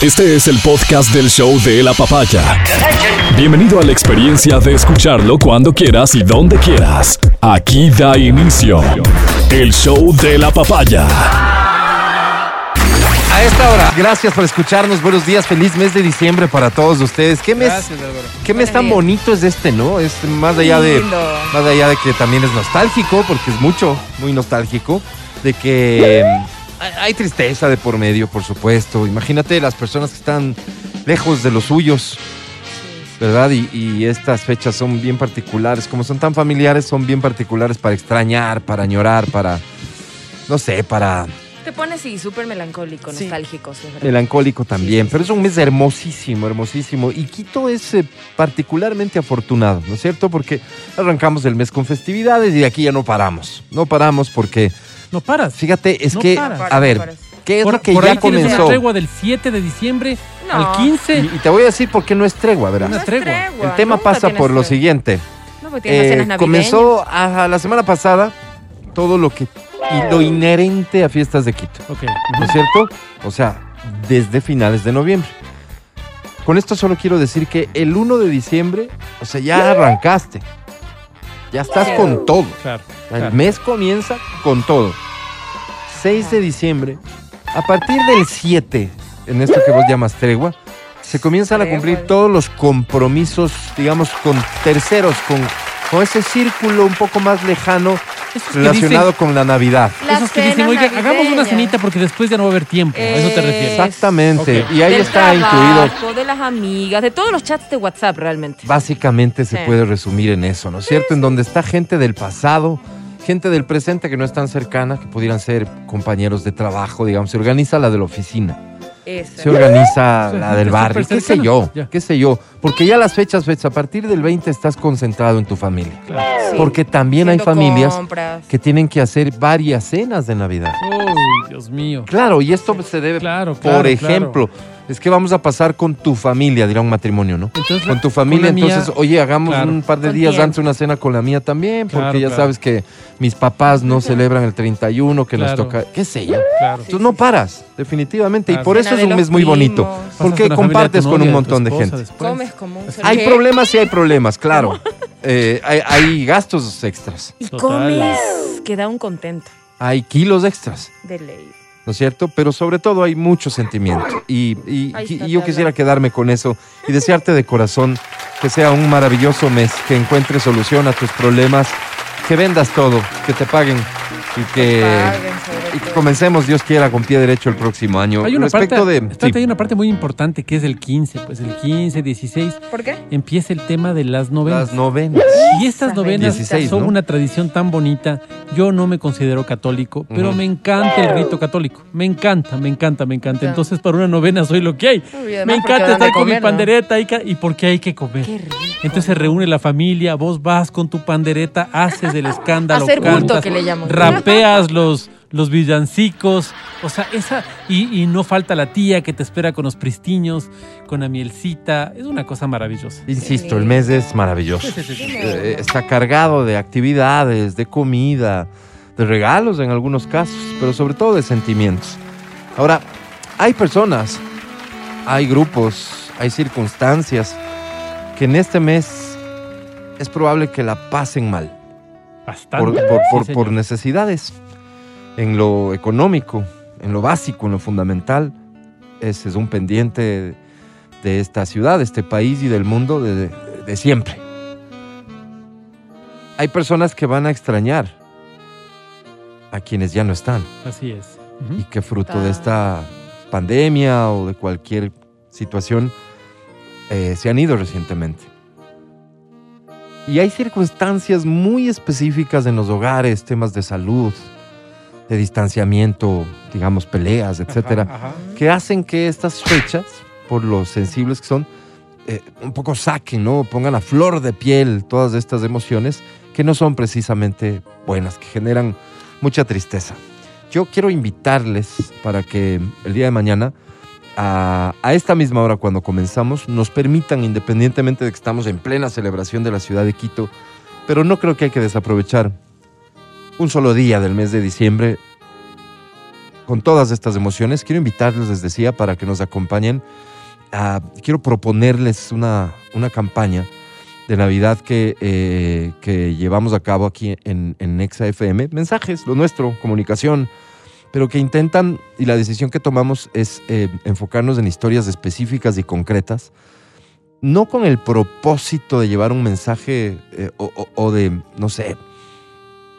Este es el podcast del show de la papaya. Bienvenido a la experiencia de escucharlo cuando quieras y donde quieras. Aquí da inicio el show de la papaya. A esta hora, gracias por escucharnos. Buenos días, feliz mes de diciembre para todos ustedes. ¿Qué mes, Gracias, Álvaro. qué mes tan bonito es este, no? Es más allá de Lindo. más allá de que también es nostálgico, porque es mucho, muy nostálgico, de que hay- tristeza de por medio, por supuesto. Imagínate las personas que están lejos de los suyos, ¿verdad? Y, y estas fechas son bien particulares, como son tan familiares, son bien particulares para extrañar, para añorar, para, no sé, para Te pones sí, súper melancólico, Sí. nostálgico. sí, melancólico también, pero es un mes hermosísimo, hermosísimo. Y Quito es eh, particularmente afortunado, ¿no es cierto? Porque arrancamos el mes con festividades y aquí ya no paramos. No paramos porque, No paras. fíjate, es No que, paras. a ver, paras. ¿qué es por lo que por ya ahí tienes una comenzó? tregua del 7 de diciembre No. al 15. Y, y te voy a decir por qué no es tregua, verás. No es tregua. El tema nunca pasa por lo siguiente. No, porque tienes las Eh, comenzó a, la semana pasada todo lo que y lo inherente a fiestas de Quito. Ok. ¿no es cierto? O sea, desde finales de noviembre. Con esto solo quiero decir que el 1 de diciembre, o sea, ya arrancaste. Ya estás con todo. Claro. El mes comienza con todo. 6 de diciembre, a partir del 7, en esto que vos llamas tregua, se comienzan a cumplir todos los compromisos, digamos, con terceros, con, con ese círculo un poco más lejano Esos relacionado dicen- con la Navidad. La esos que dicen, oiga, hagamos una cenita porque después ya no va a haber tiempo. A eso te refieres. Exactamente. Y ahí Del está incluido de las amigas, de todos los chats de WhatsApp realmente. Básicamente se Sí. puede resumir en eso, ¿no es cierto? En donde está gente del pasado, gente del presente que no es tan cercana, que pudieran ser compañeros de trabajo, digamos. Se organiza la de la oficina, Se organiza la del barrio, súper qué sé yo, qué sé yo. Porque ya las fechas, fechas, a partir del 20 estás concentrado en tu familia. Claro. Sí. Porque también hay familias compras. que tienen que hacer varias cenas de Navidad. Uy, Dios mío. Claro, y esto se debe, Claro, por claro, ejemplo, es que vamos a pasar con tu familia, dirá un matrimonio, ¿no? Entonces, con tu familia, con la mía- entonces, oye, hagamos Claro. un par de días antes una cena con la mía también, porque Claro, ya claro. sabes que mis papás no celebran el 31, que nos toca, qué sé yo. Claro. Tú no paras, definitivamente, Claro. y por eso es un mes muy bonito, primos. Porque con compartes con novia, un montón de gente. después. Comes como un Hay ¿Qué? problemas y hay problemas, claro. Eh, hay, hay gastos extras, Y Total. comes, que da un contento hay kilos extras. de ley. ¿No es cierto? Pero sobre todo hay mucho sentimiento. Y, y- yo quisiera quedarme con eso y desearte de corazón que sea un maravilloso mes, que encuentres solución a tus problemas, que vendas todo, que te paguen y que, y que comencemos, Dios quiera, con pie derecho el próximo año. Hay una, Respecto parte, de... espérate, sí. hay una parte muy importante que es el 15. Pues el 15, 16, ¿Por qué? empieza el tema de las novenas. Las novenas. Y estas novenas 16, son ¿no? una tradición tan bonita. Yo no me considero católico, pero me encanta el rito católico. Me encanta, me encanta, me encanta. Entonces, para una novena soy lo que hay. Uy, Me encanta estar con mi pandereta y, porque hay que comer. Qué rico. Entonces se reúne la familia, vos vas con tu pandereta, haces el escándalo, Hacer cantas, que le llaman. rapeas los, los villancicos, o sea, esa, y, y no falta la tía que te espera con los pristiños, con la mielcita, es una cosa maravillosa. Insisto, el mes es maravilloso. Sí, sí, sí, sí. Eh, está cargado de actividades, de comida, de regalos en algunos casos, pero sobre todo de sentimientos. Ahora, hay personas, hay grupos, hay circunstancias que en este mes es probable que la pasen mal Bastante. por, por necesidades en lo económico, en lo básico, en lo fundamental. Ese es un pendiente de esta ciudad, de este país y del mundo de, de siempre. Hay personas que van a extrañar a quienes ya no están Así es. Y que fruto de esta pandemia o de cualquier situación eh, se han ido recientemente. Y hay circunstancias muy específicas en los hogares, temas de salud, de distanciamiento, digamos, peleas, etcétera, Ajá, ajá. que hacen que estas fechas, por lo sensibles que son, eh, un poco saquen, ¿no? Pongan a flor de piel todas estas emociones que no son precisamente buenas, que generan mucha tristeza. Yo quiero invitarles para que el día de mañana, a, a esta misma hora cuando comenzamos, nos permitan, independientemente de que estamos en plena celebración de la ciudad de Quito, pero no creo que hay que desaprovechar un solo día del mes de diciembre con todas estas emociones, quiero invitarles, les decía, para que nos acompañen. quiero proponerles una, una campaña de Navidad que, eh, que llevamos a cabo aquí en, en FM. Mensajes, lo nuestro, comunicación, pero que intentan, y la decisión que tomamos es eh, enfocarnos en historias específicas y concretas, no con el propósito de llevar un mensaje eh, o de, no sé,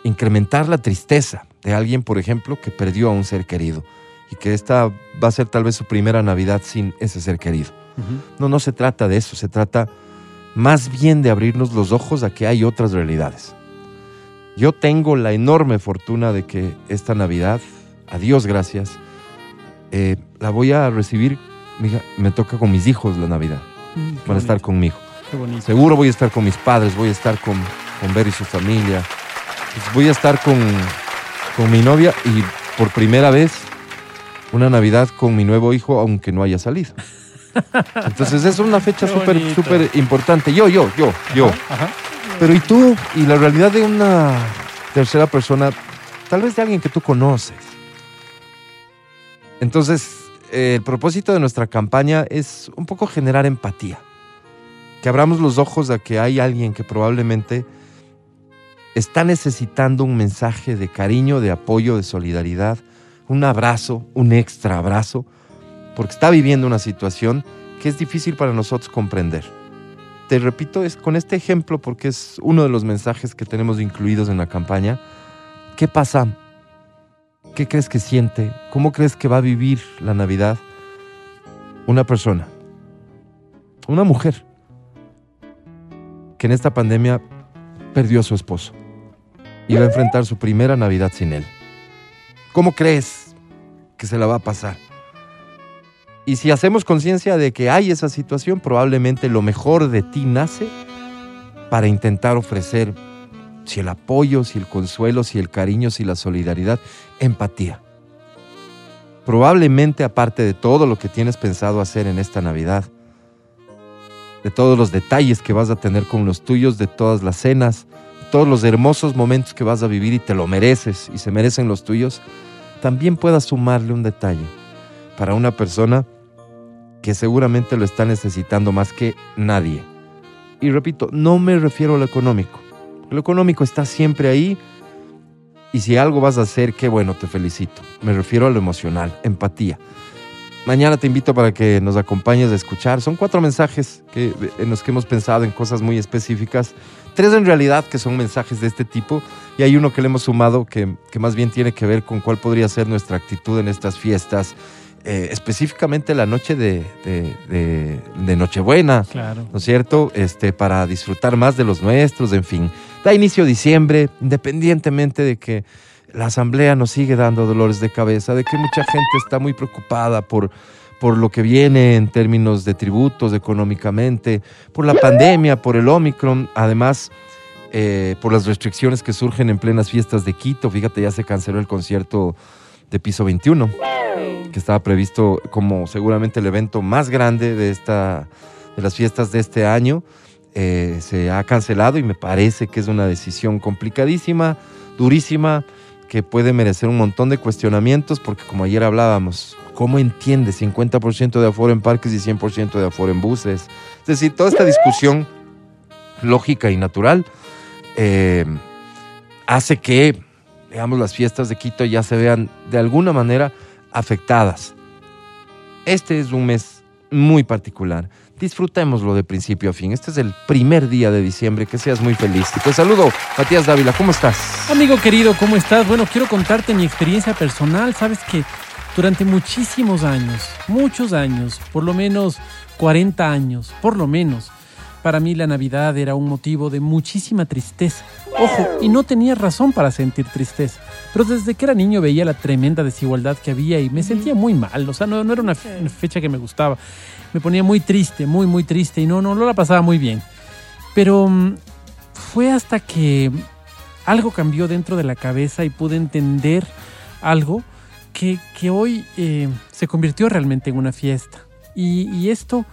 incrementar la tristeza de alguien, por ejemplo, que perdió a un ser querido y que esta va a ser tal vez su primera Navidad sin ese ser querido. Ujú. No, no se trata de eso, se trata más bien de abrirnos los ojos a que hay otras realidades. Yo tengo la enorme fortuna de que esta Navidad, a Dios gracias, eh, la voy a recibir, mija, me toca con mis hijos la Navidad, Mm, van a estar conmigo. Qué bonito. Seguro voy a estar con mis padres, voy a estar con, con Ver y su familia, pues voy a estar con, con mi novia y por primera vez una Navidad con mi nuevo hijo, aunque no haya salido. Entonces es una fecha súper, súper importante. Yo, yo, yo, yo. Ajá. Pero ¿y tú? Y la realidad de una tercera persona, tal vez de alguien que tú conoces. Entonces, eh, el propósito de nuestra campaña es un poco generar empatía. Que abramos los ojos a que hay alguien que probablemente está necesitando un mensaje de cariño, de apoyo, de solidaridad, un abrazo, un extra abrazo, porque está viviendo una situación que es difícil para nosotros comprender te repito, es con este ejemplo porque es uno de los mensajes que tenemos incluidos en la campaña. ¿Qué pasa? ¿Qué crees que siente? ¿Cómo crees que va a vivir la Navidad una persona? Una mujer que en esta pandemia perdió a su esposo y va a enfrentar su primera Navidad sin él. ¿Cómo crees que se la va a pasar? Y si hacemos conciencia de que hay esa situación, probablemente lo mejor de ti nace para intentar ofrecer, si el apoyo, si el consuelo, si el cariño, si la solidaridad, empatía. Probablemente aparte de todo lo que tienes pensado hacer en esta Navidad, de todos los detalles que vas a tener con los tuyos, de todas las cenas, todos los hermosos momentos que vas a vivir y te lo mereces y se merecen los tuyos, también puedas sumarle un detalle para una persona que seguramente lo está necesitando más que nadie. Y repito, no me refiero a lo económico. Lo económico está siempre ahí y si algo vas a hacer, qué bueno, te felicito. Me refiero a lo emocional, empatía. Mañana te invito para que nos acompañes a escuchar. Son cuatro mensajes que, en los que hemos pensado en cosas muy específicas. Tres en realidad que son mensajes de este tipo y hay uno que le hemos sumado que, que más bien tiene que ver con cuál podría ser nuestra actitud en estas fiestas, eh, específicamente la noche de, de- de- de Nochebuena, Claro. ¿no es cierto? Este, para disfrutar más de los nuestros, en fin. Da inicio diciembre, independientemente de que la asamblea nos sigue dando dolores de cabeza, de que mucha gente está muy preocupada por, por lo que viene en términos de tributos económicamente, por la pandemia, por el Omicron, además eh, por las restricciones que surgen en plenas fiestas de Quito. Fíjate, ya se canceló el concierto de Piso 21 que estaba previsto como seguramente el evento más grande de, esta, de las fiestas de este año. Eh, se ha cancelado y me parece que es una decisión complicadísima, durísima, que puede merecer un montón de cuestionamientos, porque como ayer hablábamos, ¿cómo entiendes 50% de aforo en parques y 100% de aforo en buses? Es decir, toda esta discusión lógica y natural eh, hace que, digamos, las fiestas de Quito ya se vean de alguna manera afectadas. Este es un mes muy particular. Disfrutémoslo de principio a fin. Este es el primer día de diciembre. Que seas muy feliz. Te saludo, Matías Dávila. ¿Cómo estás? Amigo querido, ¿cómo estás? Bueno, quiero contarte mi experiencia personal. Sabes que durante muchísimos años, muchos años, por lo menos 40 años, por lo menos, para mí la Navidad era un motivo de muchísima tristeza. Ojo, y no tenía razón para sentir tristeza, pero desde que era niño veía la tremenda desigualdad que había y me sentía muy mal, o sea, no, no era una fecha que me gustaba. Me ponía muy triste, muy, muy triste y no, no, no la pasaba muy bien. Pero mm, fue hasta que algo cambió dentro de la cabeza y pude entender algo que, hoy eh, se convirtió realmente en una fiesta. Y, esto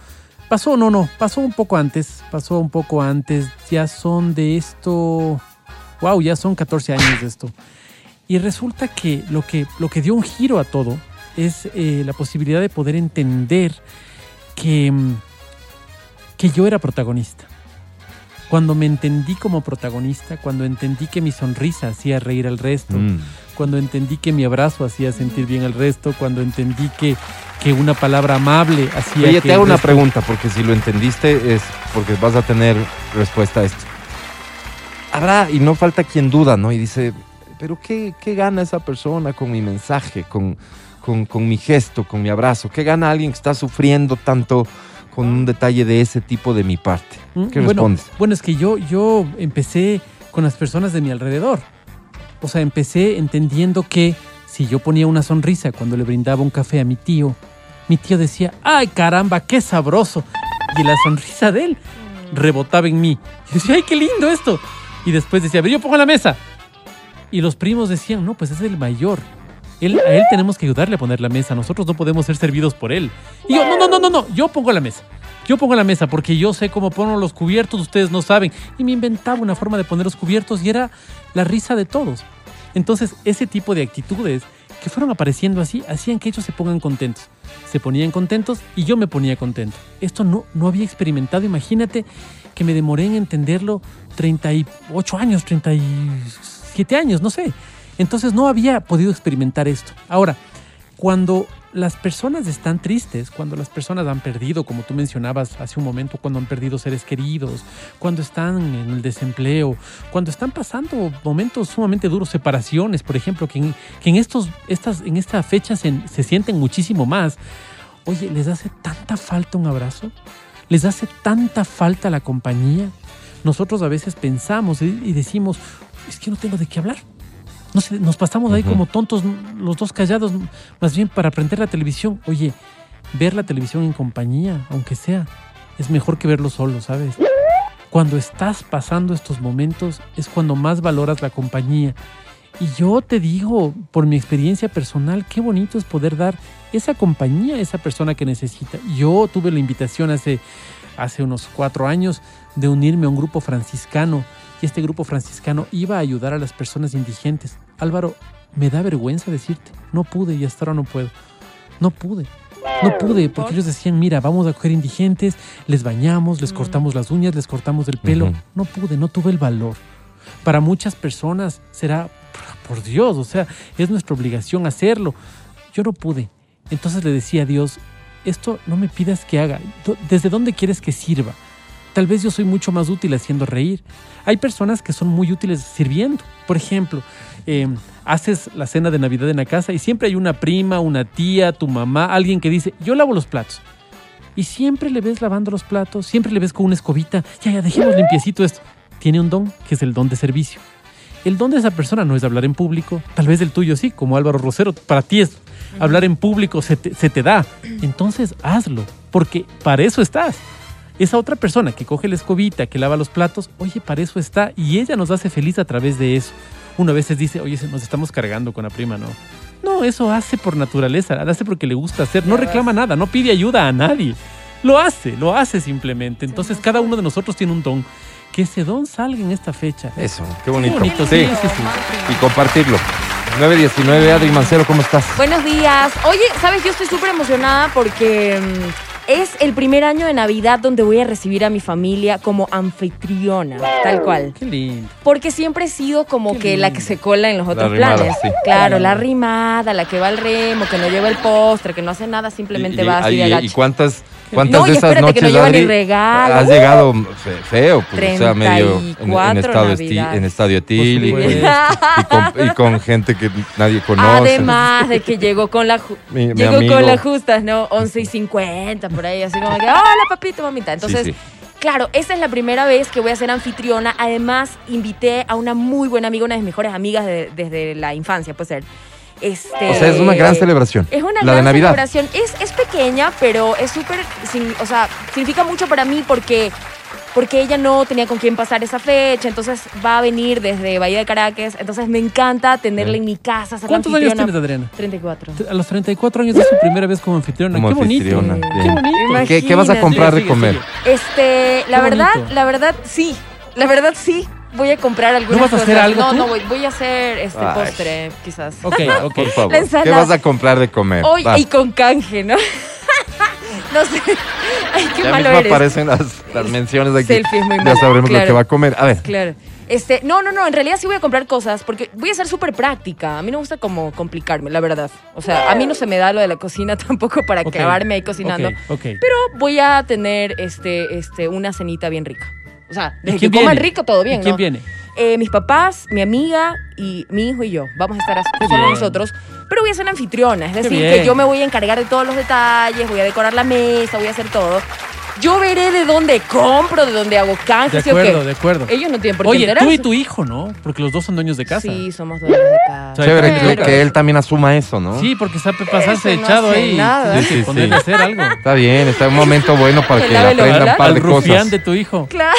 pasó, no, no, pasó un poco antes, pasó un poco antes, ya son de esto, wow, ya son 14 años de esto. Y resulta que lo que, lo que dio un giro a todo es eh, la posibilidad de poder entender que, que yo era protagonista. Cuando me entendí como protagonista, cuando entendí que mi sonrisa hacía reír al resto, Mm. Cuando entendí que mi abrazo hacía sentir bien al resto, cuando entendí que, que una palabra amable hacía Oye, que te hago una resto- pregunta, porque si lo entendiste es porque vas a tener respuesta a esto. Habrá, y no falta quien duda, ¿no? Y dice, pero ¿qué, qué gana esa persona con mi mensaje, con, con, con mi gesto, con mi abrazo? ¿Qué gana alguien que está sufriendo tanto con un detalle de ese tipo de mi parte? Mm, ¿Qué bueno, respondes? Bueno, es que yo, yo empecé con las personas de mi alrededor. O sea, empecé entendiendo que si yo ponía una sonrisa cuando le brindaba un café a mi tío, mi tío decía, ¡ay caramba, qué sabroso! Y la sonrisa de él rebotaba en mí. Y decía, ¡ay, qué lindo esto! Y después decía, a ver, yo pongo la mesa. Y los primos decían, no, pues es el mayor. Él, a él tenemos que ayudarle a poner la mesa. Nosotros no podemos ser servidos por él. Y yo, no, no, no, no, no, yo pongo la mesa. Yo pongo la mesa porque yo sé cómo pongo los cubiertos, ustedes no saben. Y me inventaba una forma de poner los cubiertos y era la risa de todos. Entonces, ese tipo de actitudes que fueron apareciendo así, hacían que ellos se pongan contentos. Se ponían contentos y yo me ponía contento. Esto no, no había experimentado. Imagínate que me demoré en entenderlo 38 años, 37 años, no sé. Entonces no había podido experimentar esto. Ahora, cuando las personas están tristes, cuando las personas han perdido, como tú mencionabas hace un momento, cuando han perdido seres queridos, cuando están en el desempleo, cuando están pasando momentos sumamente duros, separaciones, por ejemplo, que en, que en estos, estas, en esta fecha se, se sienten muchísimo más. Oye, ¿les hace tanta falta un abrazo? ¿Les hace tanta falta la compañía? Nosotros a veces pensamos y decimos, es que no tengo de qué hablar. No sé, nos pasamos ahí como tontos, los dos callados, más bien para aprender la televisión. Oye, ver la televisión en compañía, aunque sea, es mejor que verlo solo, ¿sabes? Cuando estás pasando estos momentos es cuando más valoras la compañía. Y yo te digo, por mi experiencia personal, qué bonito es poder dar esa compañía a esa persona que necesita. Yo tuve la invitación hace, hace unos cuatro años de unirme a un grupo franciscano y este grupo franciscano iba a ayudar a las personas indigentes. Álvaro, me da vergüenza decirte, no pude y hasta ahora no puedo. No pude. No pude, porque ellos decían, mira, vamos a coger indigentes, les bañamos, les cortamos las uñas, les cortamos el pelo. No pude, no tuve el valor. Para muchas personas será, por Dios, o sea, es nuestra obligación hacerlo. Yo no pude. Entonces le decía a Dios, esto no me pidas que haga. ¿Desde dónde quieres que sirva? Tal vez yo soy mucho más útil haciendo reír. Hay personas que son muy útiles sirviendo. Por ejemplo, eh, haces la cena de Navidad en la casa y siempre hay una prima, una tía, tu mamá, alguien que dice, yo lavo los platos. Y siempre le ves lavando los platos, siempre le ves con una escobita. Ya, ya, dejemos limpiecito esto. Tiene un don, que es el don de servicio. El don de esa persona no es hablar en público, tal vez el tuyo sí, como Álvaro Rosero, para ti es hablar en público, se te, se te da. Entonces hazlo, porque para eso estás. Esa otra persona que coge la escobita, que lava los platos, oye, para eso está y ella nos hace feliz a través de eso. Uno a veces dice, oye, se- nos estamos cargando con la prima, ¿no? No, eso hace por naturaleza, hace porque le gusta hacer, no reclama nada, no pide ayuda a nadie. Lo hace, lo hace simplemente. Entonces cada uno de nosotros tiene un don. Que ese don salga en esta fecha. Eso, qué bonito. bonito, sí, sí, sí, sí. Y compartirlo. 919, Adri Mancero, ¿cómo estás? Buenos días. Oye, ¿sabes? Yo estoy súper emocionada porque mm, es el primer año de Navidad donde voy a recibir a mi familia como anfitriona, tal cual. Qué lindo. Porque siempre he sido como Qué que la que se cola en los otros rimada, planes. sí. Claro, la rimada, la que va al remo, que no lleva el postre, que no hace nada, simplemente Y- va así y- de ¿Y cuántas, cuántas No, de esas noches, no Adri, regalo. has llegado fe- feo? Pues, o sea, medio en, en 34 estado esti- Navidades. en estadio etílico y, con, y con gente que nadie conoce. Además de que llegó con la Mi- llegó con las justas, ¿no? 11 y 50, por ahí, así como que, hola papito, mamita. Entonces, sí. claro, esta es la primera vez que voy a ser anfitriona. Además, invité a una muy buena amiga, una de mis mejores amigas de- desde la infancia, puede ser. Este, O sea, es una gran celebración. Es una la gran de Navidad. celebración. Es, es pequeña, pero es súper, o sea, significa mucho para mí porque, porque ella no tenía con quién pasar esa fecha, entonces va a venir desde Bahía de Caracas, entonces me encanta tenerla en mi casa. ¿Cuántos años tienes, Adriana? 34. A los 34 años es su primera vez como anfitriona. Como Qué bonito. anfitriona, Qué bien. bonito. ¿Qué, qué vas a comprar de Sigue, comer? sigue. Este, la Qué verdad, bonito. la verdad sí. La verdad sí. Voy a comprar algunas vas a hacer cosas. algo no, tú? no, voy, voy a hacer este Ay. postre, quizás. Ok, ok. Por favor. La ¿Qué vas a comprar de comer? Hoy Va. y con canje, ¿no? no sé. Ay, qué Ya malo mismo eres. aparecen las, las menciones aquí. Selfies muy ya sabremos lo que va a comer. A ver, Claro. Este, no, no, no, en realidad sí voy a comprar cosas porque voy a ser súper práctica. A mí no me gusta como complicarme, la verdad. O sea, a mí no se me da lo de la cocina tampoco para Ok, clavarme ahí cocinando. ok, ok. Pero voy a tener este, este, una cenita bien rica. O sea, ¿Y desde que coman viene? rico, todo bien, ¿Y quién ¿no? viene? Eh, mis papás, mi amiga y mi hijo y yo. Vamos a estar as- Qué solo nosotros. Pero voy a ser la anfitriona. Es decir, que yo me voy a encargar de todos los detalles, voy a decorar la mesa, voy a hacer todo. Yo veré de dónde compro, de dónde hago De canje, ¿sí o acuerdo, qué? de acuerdo. Ellos no tienen por qué Oye, tú enterarse. y tu hijo, ¿no? Porque los dos son dueños de casa. Sí, somos dueños de casa. Chévere que, que él también asuma eso, ¿no? Sí, porque sabe pasarse no echado hace ahí. nada. Sí, sí, ponerle sí. a hacer algo. Está bien, está en un momento bueno para Que que lave los un par Al de rufián cosas. de tu hijo. Claro.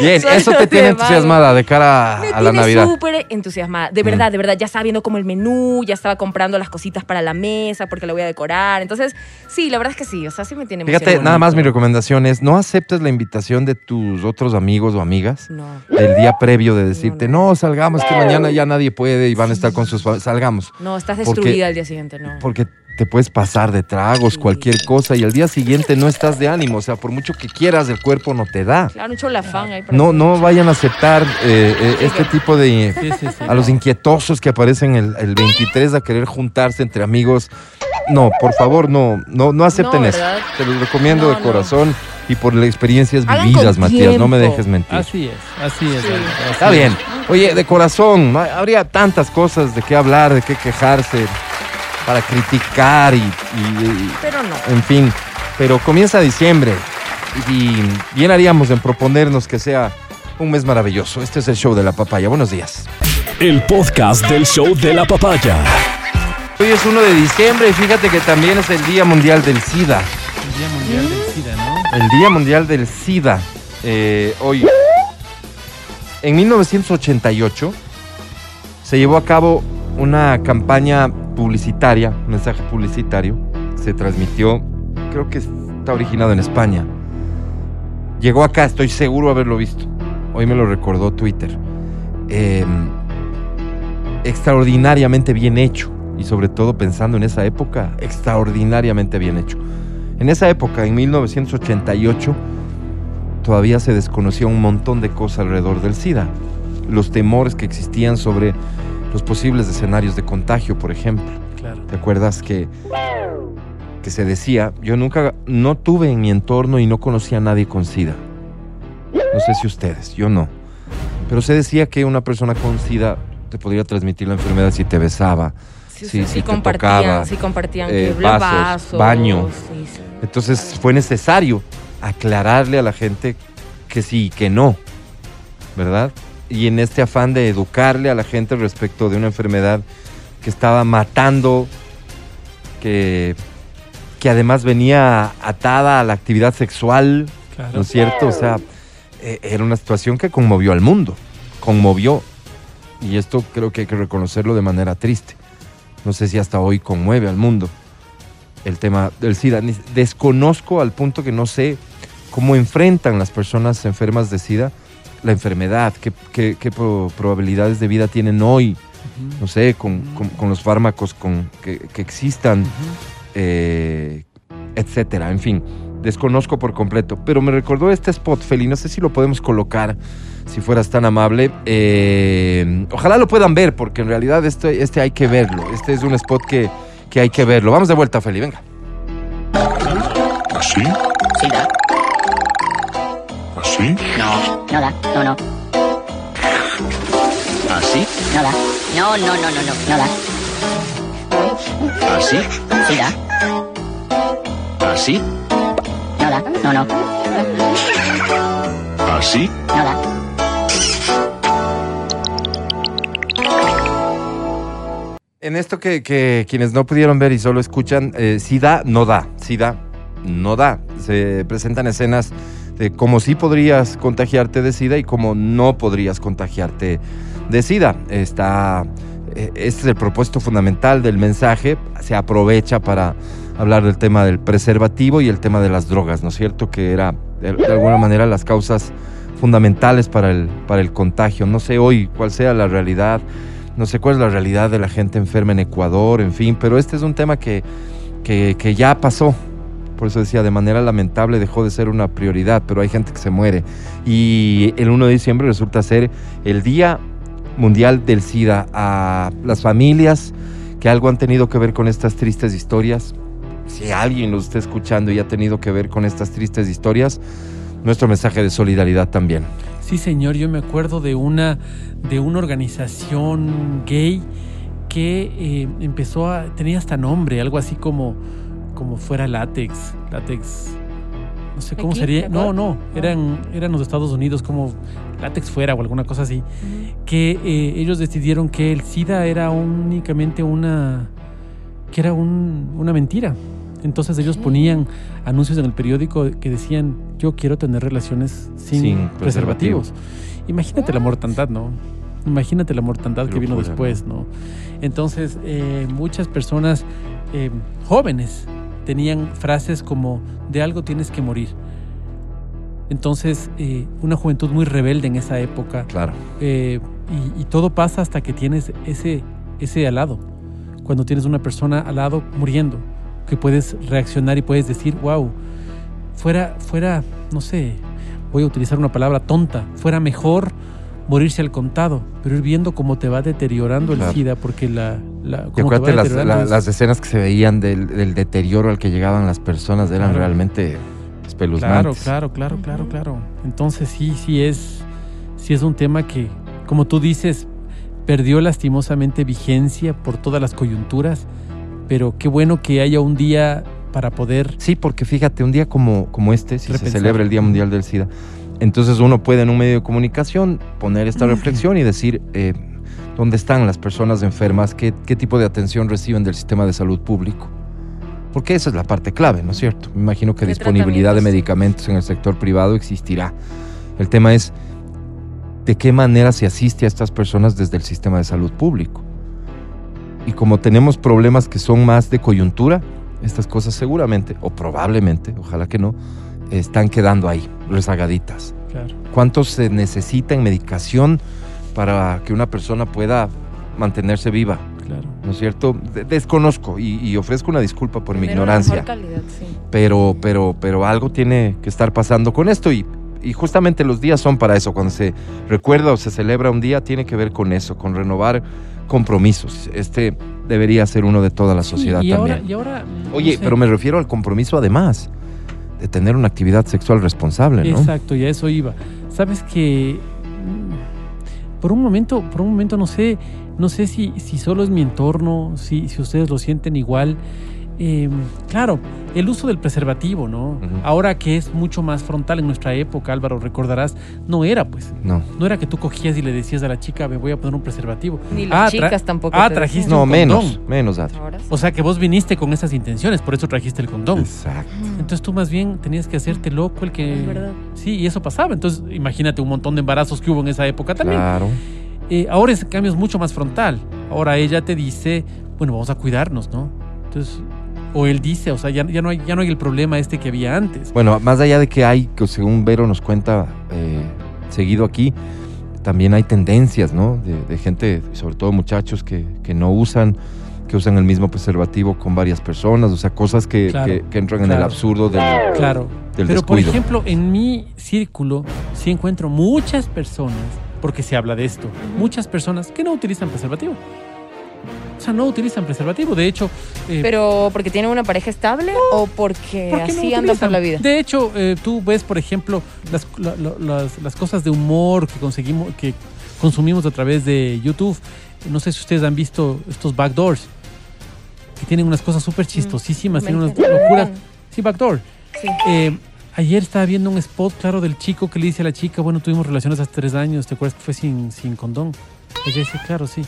Bien, Soy eso te tiene entusiasmada de cara Me a la tiene Navidad. súper entusiasmada. De verdad, de verdad. Ya estaba viendo como el menú, ya estaba comprando las cositas para la mesa porque la voy a decorar. Entonces, sí, la verdad es que sí. O sea, sí me tiene Fíjate, nada más mi recomendación es no aceptes la invitación de tus otros amigos o amigas No. del día previo de decirte, No, no, salgamos, que mañana ya nadie puede y van a estar con sus. Salgamos. No, estás Porque- destruida al día siguiente, no. Porque te puedes pasar de tragos, Sí. cualquier cosa, y al día siguiente no estás de ánimo. O sea, por mucho que quieras, el cuerpo no te da. Claro, ahí No, no vayan a aceptar eh, eh, este tipo de... Sí, sí, sí. A los inquietosos que aparecen el, el 23 a querer juntarse entre amigos. No, por favor, no, no, no acepten No, eso. Te lo recomiendo No, de no. corazón y por las experiencias Hagan vividas, Matías. No me dejes mentir. Así es, así es. Sí. Álvaro, así Está es. bien. Oye, de corazón, ha- habría tantas cosas de qué hablar, de qué quejarse, para criticar y, y- y- Pero no. en fin. Pero comienza diciembre y bien haríamos en proponernos que sea un mes maravilloso. Este es el show de la papaya. Buenos días. El podcast del show de la papaya. Hoy es 1 de diciembre y fíjate que también es el Día Mundial del SIDA. El Día Mundial del SIDA, ¿no? El Día Mundial del SIDA. Eh, hoy, en 1988, se llevó a cabo una campaña publicitaria, un mensaje publicitario. Se transmitió, creo que está originado en España. Llegó acá, estoy seguro de haberlo visto. Hoy me lo recordó Twitter. Eh, extraordinariamente bien hecho. Y sobre todo pensando en esa época, extraordinariamente bien hecho. En esa época, en 1988, todavía se desconocía un montón de cosas alrededor del SIDA. Los temores que existían sobre los posibles escenarios de contagio, por ejemplo. Claro. ¿Te acuerdas que, que se decía, yo nunca, no tuve en mi entorno y no conocía a nadie con SIDA? No sé si ustedes, yo no. Pero se decía que una persona con SIDA te podría transmitir la enfermedad si te besaba. Sí, sí, te compartían, tocaba, sí compartían eh, los vasos, baño. sí, sí. Entonces fue necesario aclararle a la gente que sí y que no, ¿verdad? Y en este afán de educarle a la gente respecto de una enfermedad que estaba matando, que, que además venía atada a la actividad sexual, Claro. ¿no es cierto? O sea, eh, era una situación que conmovió al mundo, conmovió. Y esto creo que hay que reconocerlo de manera triste. No sé si hasta hoy conmueve al mundo el tema del SIDA. Desconozco al punto que no sé cómo enfrentan las personas enfermas de SIDA la enfermedad, qué, qué- qué pro- probabilidades de vida tienen hoy, no sé, con, con- con los fármacos con, que, que existan, eh, etcétera. En fin, desconozco por completo. Pero me recordó este spot, Feli, no sé si lo podemos colocar, si fueras tan amable. Eh, ojalá lo puedan ver, porque en realidad este, este hay que verlo. Este es un spot que, que hay que verlo. Vamos de vuelta, Feli, venga. ¿Así? Sí da. ¿Así? No, no da. No, no. ¿Así? No da. No, no, no, no, no. No da. ¿Así? Sí da. ¿Así? No da. No, no. ¿Así? No da. En esto que, que quienes no pudieron ver y solo escuchan, eh, SIDA no da, SIDA no da. Se presentan escenas de cómo sí podrías contagiarte de SIDA y cómo no podrías contagiarte de SIDA. Está, eh, este es el propósito fundamental del mensaje. Se aprovecha para hablar del tema del preservativo y el tema de las drogas, ¿no es cierto? Que era de, alguna manera las causas fundamentales para el, para el contagio. No sé hoy cuál sea la realidad, no sé cuál es la realidad de la gente enferma en Ecuador, en fin, pero este es un tema que, que ya pasó. Por eso decía, de manera lamentable dejó de ser una prioridad, pero hay gente que se muere. Y el 1 de diciembre resulta ser el Día Mundial del SIDA. A las familias que algo han tenido que ver con estas tristes historias, si alguien los está escuchando y ha tenido que ver con estas tristes historias, nuestro mensaje de solidaridad también. Sí, señor, yo me acuerdo de una, de una organización gay que eh, empezó a, tenía hasta nombre, algo así como, como fuera látex, látex, no sé cómo ¿Aquí? sería, no, no, eran, eran los Estados Unidos como látex fuera o alguna cosa así, que eh, ellos decidieron que el SIDA era únicamente una, que era un- una mentira. Entonces ellos ponían anuncios en el periódico que decían, yo quiero tener relaciones sin, Sin preservativo". preservativos. Imagínate la mortandad, ¿no? Imagínate la mortandad que vino después, ¿no? Entonces, eh, muchas personas eh, jóvenes tenían frases como, de algo tienes que morir. Entonces, eh, una juventud muy rebelde en esa época. Claro. eh, y, y todo pasa hasta que tienes ese, ese al lado. Cuando tienes una persona al lado muriendo, que puedes reaccionar y puedes decir, wow, fuera, fuera, no sé, voy a utilizar una palabra tonta, fuera mejor morirse al contado, pero ir viendo cómo te va deteriorando Claro. el SIDA, porque la... la cómo te las, la- escenas que se veían del, del deterioro al que llegaban las personas eran Claro. realmente Claro, espeluznantes. claro, claro, claro, claro. Entonces sí, sí es, sí es un tema que, como tú dices, perdió lastimosamente vigencia por todas las coyunturas, pero qué bueno que haya un día para poder... Sí, porque fíjate, un día como, como este, si se celebra el Día Mundial del SIDA, entonces uno puede en un medio de comunicación poner esta reflexión y decir eh, dónde están las personas enfermas, qué, qué tipo de atención reciben del sistema de salud público. Porque esa es la parte clave, ¿no es cierto? Me imagino que ¿Qué disponibilidad de medicamentos en el sector privado existirá. El tema es de qué manera se asiste a estas personas desde el sistema de salud público. Y como tenemos problemas que son más de coyuntura, estas cosas seguramente, o probablemente, ojalá que no, están quedando ahí, rezagaditas. Claro. ¿Cuánto se necesita en medicación para que una persona pueda mantenerse viva? Claro. ¿No es cierto? De- desconozco y, y ofrezco una disculpa por mi ignorancia mejor calidad, sí. pero, pero, pero algo tiene que estar pasando con esto y, y justamente los días son para eso. Cuando se recuerda o se celebra un día, tiene que ver con eso, con renovar compromisos. Este debería ser uno de toda la sociedad Sí, y también. Ahora, y ahora, no Oye, sé. pero me refiero al compromiso además de tener una actividad sexual responsable, ¿no? Exacto, y a eso iba. Sabes que por un momento, por un momento no sé, no sé si, si solo es mi entorno, si, si ustedes lo sienten igual. Eh, claro, el uso del preservativo, ¿no? Ahora que es mucho más frontal en nuestra época, Álvaro, recordarás, no era pues. No. No era que tú cogías y le decías a la chica, me voy a poner un preservativo. Ni las Ah, chicas tampoco. ah, te trajiste decían. No, un menos, condón. menos, Adri. Ahora sí. O sea que vos viniste con esas intenciones, por eso trajiste el condón. Exacto. Entonces tú más bien tenías que hacerte loco el que... Es verdad. Sí, y eso pasaba. Entonces imagínate un montón de embarazos que hubo en esa época también. Claro. Eh, ahora ese cambio es mucho más frontal. Ahora ella te dice, bueno, vamos a cuidarnos, ¿no? Entonces, o él dice, o sea, ya, ya, no, hay, ya no hay el problema este que había antes. Bueno, más allá de que hay, que según Vero nos cuenta eh, seguido aquí, también hay tendencias, ¿no? De, de gente, sobre todo muchachos que, que no usan, que usan el mismo preservativo con varias personas, o sea, cosas que, Claro, que- que entran en el claro. absurdo del... Claro. del Pero, por descuido. ejemplo, en mi círculo sí encuentro muchas personas, porque se habla de esto, muchas personas que no utilizan preservativo. O sea, no utilizan preservativo. De hecho, eh, Pero porque tienen una pareja estable o porque ¿Por qué no así andan por la vida. De hecho, eh, tú ves, por ejemplo, las, la- la- las, las cosas de humor que conseguimos, que consumimos a través de YouTube. No sé si ustedes han visto estos backdoors, que tienen unas cosas súper chistosísimas, tienen unas locuras. Sí, backdoor. Sí. Eh, ayer estaba viendo un spot, claro, del chico que le dice a la chica, bueno, tuvimos relaciones hace tres años, ¿te acuerdas que fue sin, sin condón? Ella dice, claro, sí.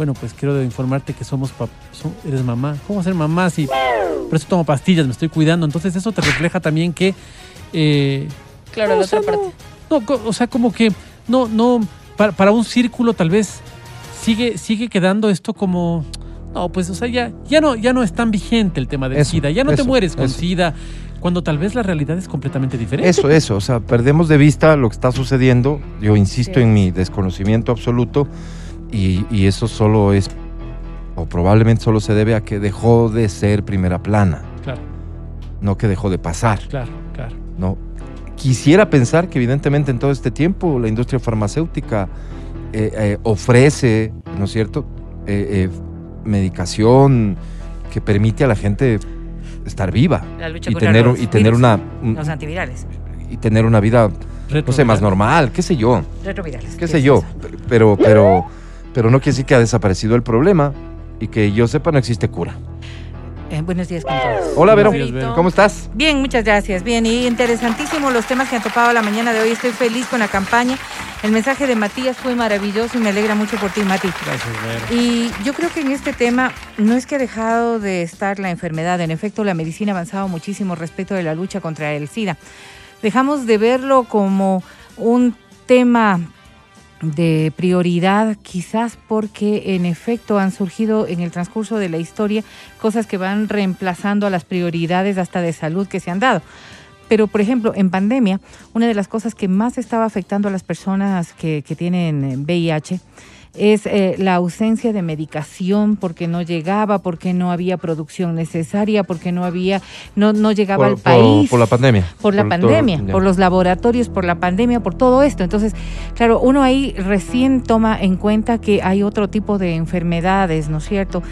Bueno, pues quiero informarte que somos, pap- so- eres mamá. ¿Cómo va a ser mamá si por eso tomo pastillas, me estoy cuidando? Entonces eso te refleja también que... eh, Claro, no, la o sea, otra parte. no, o sea, como que no, no, para, para un círculo tal vez sigue, sigue quedando esto como, No, pues, o sea, ya, ya, no, ya no es tan vigente el tema del Eso, SIDA. Ya no te mueres con eso. SIDA, cuando tal vez la realidad es completamente diferente. Eso, eso, o sea, perdemos de vista lo que está sucediendo. Yo insisto Sí. en mi desconocimiento absoluto y, y eso solo es, o probablemente solo se debe a que dejó de ser primera plana, Claro, no que dejó de pasar, claro, claro. ¿no? Quisiera pensar que evidentemente en todo este tiempo la industria farmacéutica eh, eh, ofrece, ¿no es cierto?, Eh, eh, medicación que permite a la gente estar viva La lucha y contra tener, los y tener virus, una un- Los antivirales, y tener una vida no sé, más normal, qué sé yo, retrovirales. qué sé yo, pero, pero, pero no quiere decir que ha desaparecido el problema y que yo sepa no existe cura. Eh, buenos días con todos. Hola, Vero. ¿cómo estás? Bien, muchas gracias. Bien, y interesantísimo los temas que han topado la mañana de hoy. Estoy feliz con la campaña. El mensaje de Matías fue maravilloso y me alegra mucho por ti, Mati. Gracias, Vero. Y yo creo que en este tema no es que ha dejado de estar la enfermedad. En efecto, la medicina ha avanzado muchísimo respecto de la lucha contra el SIDA. Dejamos de verlo como un tema de prioridad, quizás porque en efecto han surgido en el transcurso de la historia cosas que van reemplazando a las prioridades hasta de salud que se han dado. Pero, por ejemplo, en pandemia, una de las cosas que más estaba afectando a las personas que, que tienen eh, VIH es eh, la ausencia de medicación porque no llegaba, porque no había producción necesaria, porque no había, no, no llegaba Por, al país por la pandemia. por la todo- pandemia, ya. por los laboratorios, por la pandemia, por todo esto. Entonces, claro, uno ahí recién toma en cuenta que hay otro tipo de enfermedades, ¿no es cierto?,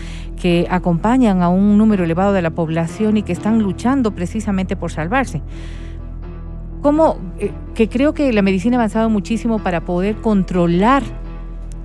que acompañan a un número elevado de la población y que están luchando precisamente por salvarse. Como que creo que la medicina ha avanzado muchísimo para poder controlar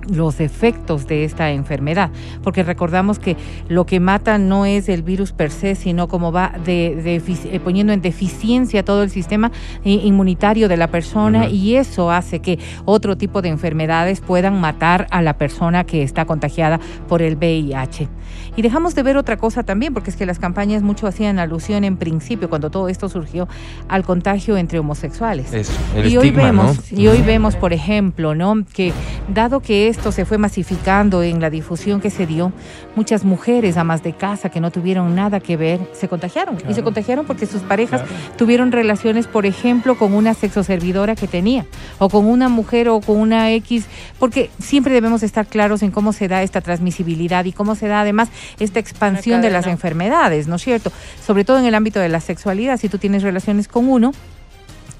los efectos de esta enfermedad, porque recordamos que lo que mata no es el virus per se, sino como va de, eh, poniendo en deficiencia todo el sistema inmunitario de la persona y eso hace que otro tipo de enfermedades puedan matar a la persona que está contagiada por el VIH. Y dejamos de ver otra cosa también, porque es que las campañas mucho hacían alusión en principio, cuando todo esto surgió, al contagio entre homosexuales. Eso, el y hoy estigma, vemos, ¿no? y hoy vemos, por ejemplo, ¿no? que dado que esto se fue masificando en la difusión que se dio, muchas mujeres amas de casa que no tuvieron nada que ver se contagiaron y se contagiaron porque sus parejas Claro. tuvieron relaciones, por ejemplo, con una sexoservidora que tenía o con una mujer o con una X, porque siempre debemos estar claros en cómo se da esta transmisibilidad y cómo se da además esta expansión de las enfermedades, ¿no es cierto? Sobre todo en el ámbito de la sexualidad, si tú tienes relaciones con uno,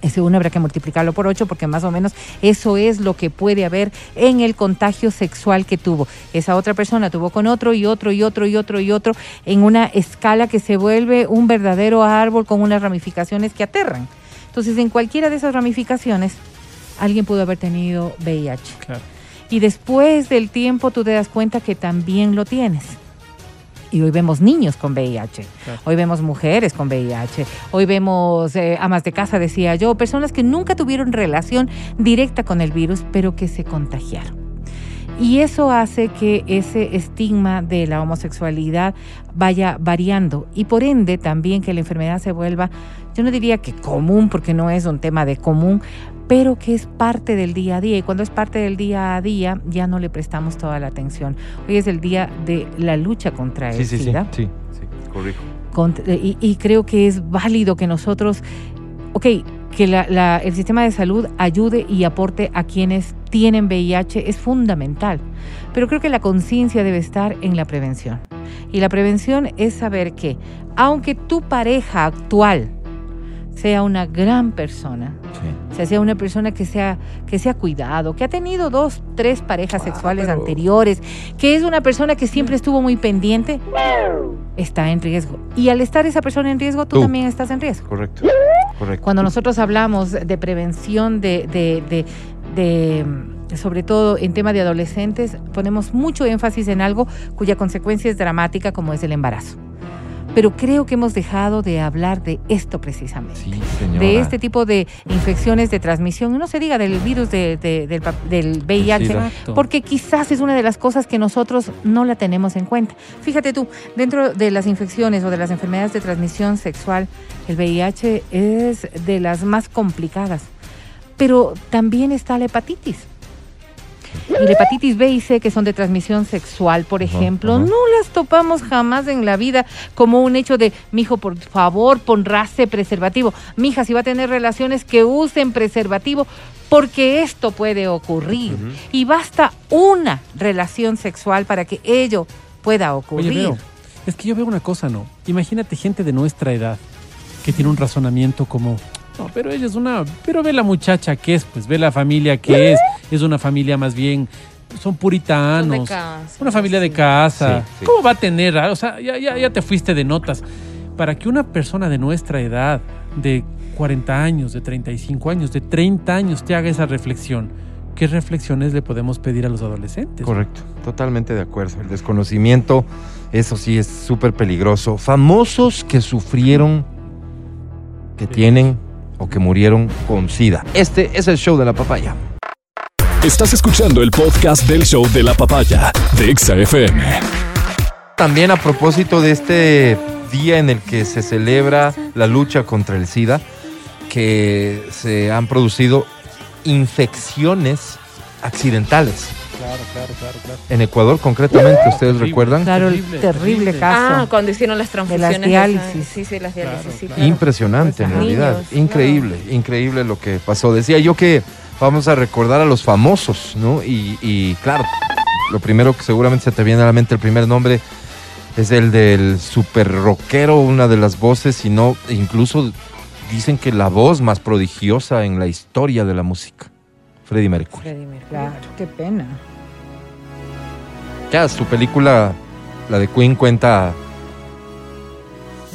ese uno habrá que multiplicarlo por ocho porque más o menos eso es lo que puede haber en el contagio sexual que tuvo. Esa otra persona tuvo con otro y otro y otro y otro y otro en una escala que se vuelve un verdadero árbol con unas ramificaciones que aterran. Entonces, en cualquiera de esas ramificaciones, alguien pudo haber tenido VIH. Claro. Y después del tiempo tú te das cuenta que también lo tienes. Y hoy vemos niños con VIH, Claro. hoy vemos mujeres con VIH, hoy vemos eh, amas de casa, decía yo, personas que nunca tuvieron relación directa con el virus, pero que se contagiaron. Y eso hace que ese estigma de la homosexualidad vaya variando y por ende también que la enfermedad se vuelva, yo no diría que común, porque no es un tema de común, pero que es parte del día a día. Y cuando es parte del día a día, ya no le prestamos toda la atención. Hoy es el día de la lucha contra el Sí, sí, sí, SIDA. sí, sí, corrijo. Cont- y, y creo que es válido que nosotros, ok, que la- la- el sistema de salud ayude y aporte a quienes tienen VIH es fundamental, pero creo que la conciencia debe estar en la prevención. Y la prevención es saber que, aunque tu pareja actual sea una gran persona, Sí. o sea, sea una persona que sea que sea cuidado, que ha tenido dos, tres parejas Ah, sexuales pero- anteriores, que es una persona que siempre estuvo muy pendiente, está en riesgo. Y al estar esa persona en riesgo, tú, Tú. también estás en riesgo. Correcto, correcto. Cuando nosotros hablamos de prevención de, de- de- de, sobre todo en tema de adolescentes, ponemos mucho énfasis en algo cuya consecuencia es dramática como es el embarazo. Pero creo que hemos dejado de hablar de esto precisamente. Sí, de este tipo de infecciones de transmisión, no se diga del virus de- de- del, VIH, porque quizás es una de las cosas que nosotros no la tenemos en cuenta. Fíjate tú, dentro de las infecciones o de las enfermedades de transmisión sexual, el VIH es de las más complicadas, pero también está la hepatitis. Y la hepatitis B y C, que son de transmisión sexual, por ejemplo, no las topamos jamás en la vida como un hecho de, mijo, por favor, ponrase preservativo. Mija, si va a tener relaciones, que usen preservativo, porque esto puede ocurrir. Y basta una relación sexual para que ello pueda Oye, ocurrir. Vero, es que yo veo una cosa, ¿no? Imagínate gente de nuestra edad que tiene un razonamiento como, no, pero ella es una, pero ve la muchacha que es, pues ve la familia que es, es una familia más bien, son puritanos, Son de casa, una familia de casa, Sí, sí. ¿cómo va a tener? ah? O sea, ya, ya, ya te fuiste de notas. Para que una persona de nuestra edad, de 40 años, de 35 años, de 30 años, te haga esa reflexión, ¿qué reflexiones le podemos pedir a los adolescentes? Correcto, totalmente de acuerdo. El desconocimiento, eso sí es súper peligroso. Famosos que sufrieron, que tienen o que murieron con SIDA. Este es el show de la papaya. Estás escuchando el podcast del show de la papaya de Exa FM. También a propósito de este día en el que se celebra la lucha contra el SIDA, que se han producido infecciones accidentales. Claro, claro, claro, claro. En Ecuador, concretamente, ¿ustedes Terrible. recuerdan? Claro, el Terrible, caso. Ah, cuando hicieron las transfusiones. de diálisis. sangre. Sí, sí, las diálisis. Claro, sí, claro. claro. Impresionante en realidad. niños, increíble, increíble lo que pasó. Decía yo que vamos a recordar a los famosos, ¿no? Y, y, claro, lo primero que seguramente se te viene a la mente, el primer nombre es el del super rockero, una de las voces, y no, incluso dicen que la voz más prodigiosa en la historia de la música, Freddie Mercury. Freddie Mercury. Claro, qué pena. Ya su película, la de Queen, cuenta,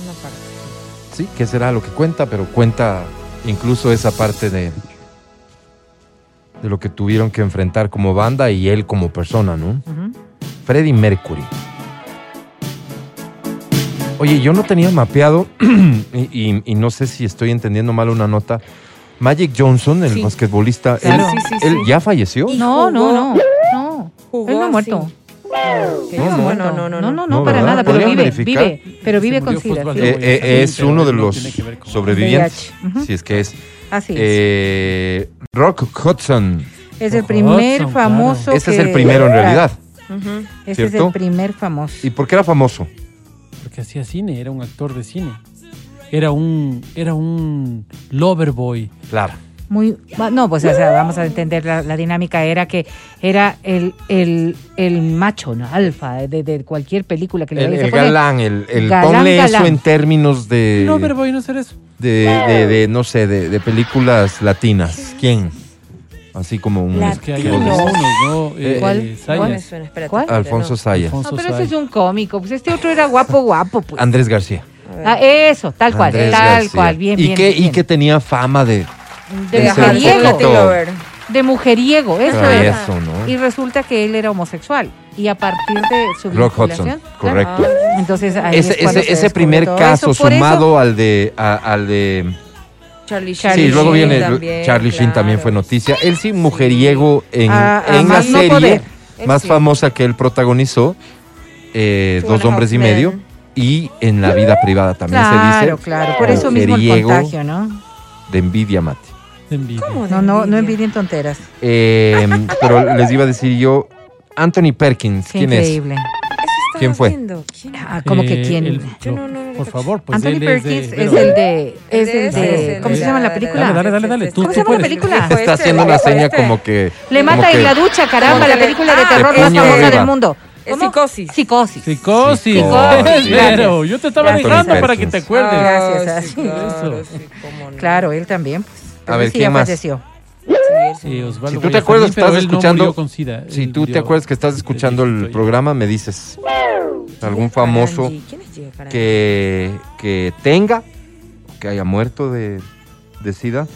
Una parte. sí, qué será lo que cuenta, pero cuenta incluso esa parte de de lo que tuvieron que enfrentar como banda y él como persona, ¿no? Freddie Mercury. Oye, yo no tenía mapeado, y, y- y no sé si estoy entendiendo mal una nota. Magic Johnson, el Sí. basquetbolista, Claro. él, Sí, sí, sí. él ya falleció. No, no, no, no. jugó Él no ha muerto. No, no. no, no, No, no. no, no, para ¿verdad? nada, pero ¿Podrían vive, verificar? vive, pero vive con murió SIDA. Fosbal sí. Eh, eh, sí, es pero uno de no los tiene que ver con- sobrevivientes, VIH. Ujú. si es que es. Así es. Eh, Rock Hudson, es el Ojo, primer Hudson, famoso ese es que- el primero en realidad. Ujú. Ese es ¿cierto? el primer famoso. ¿Y por qué era famoso? Porque hacía cine, era un actor de cine. Era un, era un lover boy. Claro. Muy, no, pues o sea, vamos a entender la, la dinámica, era que era el, el, el macho, ¿no? Alfa de, de cualquier película que le El, el galán, el, el Galán, ponle eso en términos de, Lover boy, no ser eso. de, de, de, no sé, de, de películas latinas. ¿Quién? Así como un... Es que hay Latinos. algunos, ¿no? Eh, ¿Cuál? eh, ¿Cuál me Sayas. suena? Espérate, ¿Cuál? Alfonso. Sayas. No, pero ese es un cómico, pues este otro era guapo, guapo, pues. Andrés García. Ah, eso, tal cual, Andrés tal García. cual, bien, y bien. que, bien. Y que tenía fama de... de de mujeriego, de mujeriego, eso Ah, era. eso, ¿no? Y resulta que él era homosexual. Y a partir de su Rock Hudson, claro, correcto. Entonces ahí Ese, es ese, se ese primer todo caso eso. Por eso- sumado al de... a- al de Charlie Charlie sí, Sheen luego viene también, Charlie Sheen también fue noticia. Él sí, mujeriego en, A- a en la no serie más sí. famosa que él protagonizó, eh, Two Dos hombres y medio. Y en la vida privada también Claro, se dice claro. Por eso mismo el contagio, ¿no? de envidia, Mate. De envidia. ¿Cómo de No, no, no envidia? envidien tonteras. Eh, pero les iba a decir yo, Anthony Perkins, Qué ¿quién es? increíble. Estaba ¿Quién fue? ¿Quién? Ah, que Eh, quién. el- Yo no- no- no por le favor, pues Anthony es Perkins es el de. Es el es de. ¿Cómo se llama la la- película? Dale, dale, dale, dale. Tú, ¿Cómo se llama la película? Está haciendo una seña como que... Le mata que- en la ducha, caramba, la película de Ah, terror más famosa del mundo. Psicosis. Psicosis. Psicosis. Psicosis. Pero yo te estaba Gracias. dejando para que te acuerdes. Ah, Gracias, claro, Eso. sí, cómo no. Claro, él también. Pues, pero ver, sí ¿quién más? falleció. Sí, Osvaldo Si tú te acuerdas, estás no escuchando- murió con SIDA. Si tú te acuerdas que estás escuchando el ya. programa, me dices algún famoso que, que tenga, que haya muerto de, de SIDA.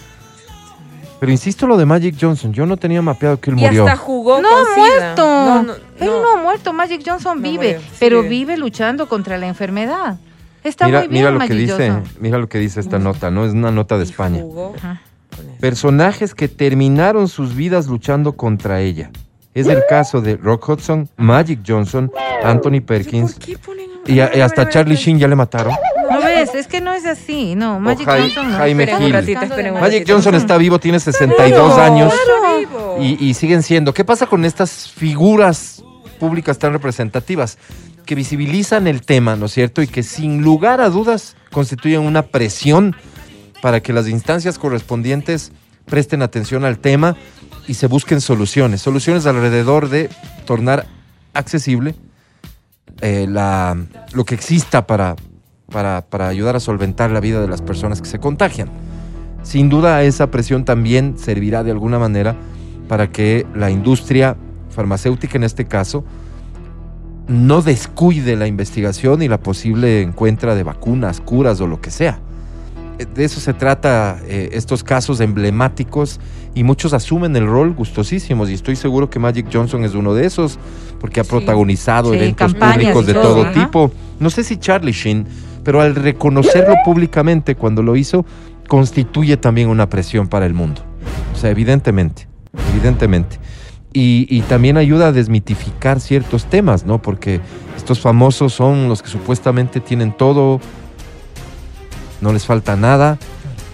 Pero insisto lo de Magic Johnson, yo no tenía mapeado que él Y murió. hasta jugó No con ha SIDA. muerto. No, no, Él no ha muerto. Magic Johnson No vive, murió, sí pero vive. vive luchando contra la enfermedad. Está Mira, muy bien, mira lo que Magic dice, Johnson. mira lo que dice esta nota, ¿no? Es una nota de Y España. jugó Ajá. con eso. Personajes que terminaron sus vidas luchando contra ella. Es el caso de Rock Hudson, Magic Johnson, Anthony Perkins ¿Por qué ponen y, a- y hasta Charlie Sheen ya le mataron. ¿No ves? es, es que no es así, no. Magic Jai- Johnson no. Jaime Esperen Gil. un ratito, ratito, esperen un Magic. Johnson está vivo, tiene 62 años Claro. y, y siguen siendo. ¿Qué pasa con estas figuras públicas tan representativas? Que visibilizan el tema, ¿no es cierto? Y que sin lugar a dudas constituyen una presión para que las instancias correspondientes presten atención al tema y se busquen soluciones. Soluciones alrededor de tornar accesible eh, la, lo que exista para, para, para ayudar a solventar la vida de las personas que se contagian. Sin duda esa presión también servirá de alguna manera para que la industria farmacéutica en este caso no descuide la investigación y la posible encuentra de vacunas, curas o lo que sea. Eh, De eso se trata eh, estos casos emblemáticos y muchos asumen el rol gustosísimos y estoy seguro que Magic Johnson es uno de esos porque ha protagonizado Sí, eventos públicos de todo, todo tipo. No sé si Charlie Sheen, pero al reconocerlo públicamente cuando lo hizo, constituye también una presión para el mundo. O sea, evidentemente, evidentemente. Y, y también ayuda a desmitificar ciertos temas, ¿no? Porque estos famosos son los que supuestamente tienen todo, no les falta nada,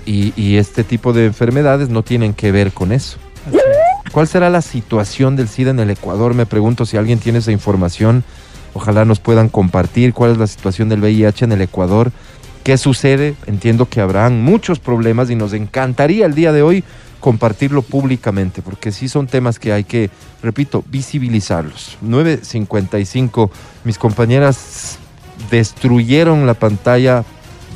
y, y este tipo de enfermedades no tienen que ver con eso. ¿Cuál será la situación del SIDA en el Ecuador? Me pregunto si alguien tiene esa información. Ojalá nos puedan compartir cuál es la situación del VIH en el Ecuador. ¿Qué sucede? Entiendo que habrán muchos problemas y nos encantaría el día de hoy compartirlo públicamente, porque sí son temas que hay que, repito, visibilizarlos. 9.55, mis compañeras destruyeron la pantalla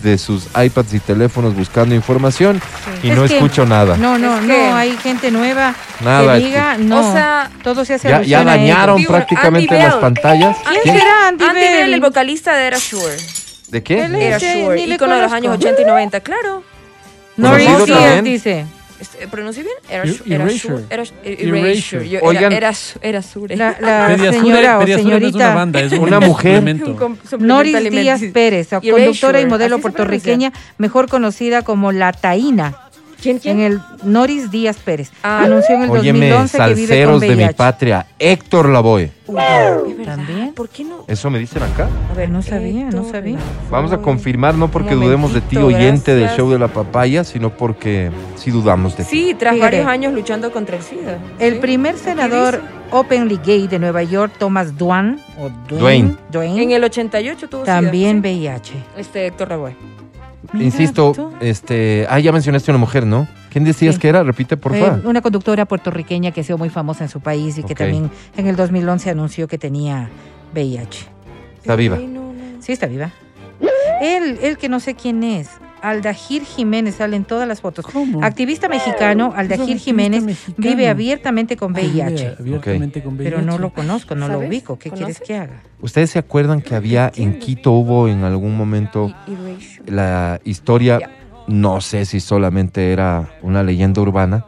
de sus iPads y teléfonos buscando información y Es no que- escucho nada. No, no, Es no, hay gente nueva Nada, que diga, no, O sea, todo se hace Ya, ya dañaron prácticamente Andy las Bell. pantallas. ¿Quién ¿Quién? será Andy, Andy Bell, Bell? el vocalista de Era Sure. ¿De qué? Él Era Sure, ícono de los años 80 y 90, claro. Norris Díaz también. dice. Este, ¿Pronuncio bien? Era Erasure. Erasure. Oigan. Era, era, Sure. La, señora o una señorita banda, es un Una mujer. Noris. Díaz Pérez, conductora y modelo puertorriqueña, mejor conocida como La Taína. ¿Quién, quién? En el Noris Díaz Pérez. Ah. Anunció en el Óyeme, 2011 que vive con salseros de mi VIH. patria. Héctor Lavoe. ¿También? ¿Por qué no? ¿Eso me dicen acá? A ver, No sabía, no sabía. Vamos a confirmar, no porque dudemos de ti, oyente del show de la papaya, sino porque sí dudamos de ti. Sí, tras Fíjate. varios años luchando contra el SIDA. El Sí. primer senador openly gay de Nueva York, Thomas Dwan, o Dwayne. Dwayne, En el 88 tuvo también SIDA. VIH. Sí. Este Héctor Lavoe. Mira Insisto, tú. este, ah, ya mencionaste una mujer, ¿no? ¿Quién decías Sí. que era? Repite, por Eh, favor. una conductora puertorriqueña que ha sido muy famosa en su país y que también en el 2011 anunció que tenía VIH. Está viva. Sí, está viva. Él, él que no sé quién es, Aldajir Jiménez, sale en todas las fotos. ¿Cómo? Activista mexicano, Aldajir Jiménez mexicano. vive abiertamente con Ah, vive VIH. con Pero no lo conozco, no lo ubico. ¿Qué quieres que haga? ¿Ustedes se acuerdan que había en Quito, hubo en algún momento la historia, no sé si solamente era una leyenda urbana,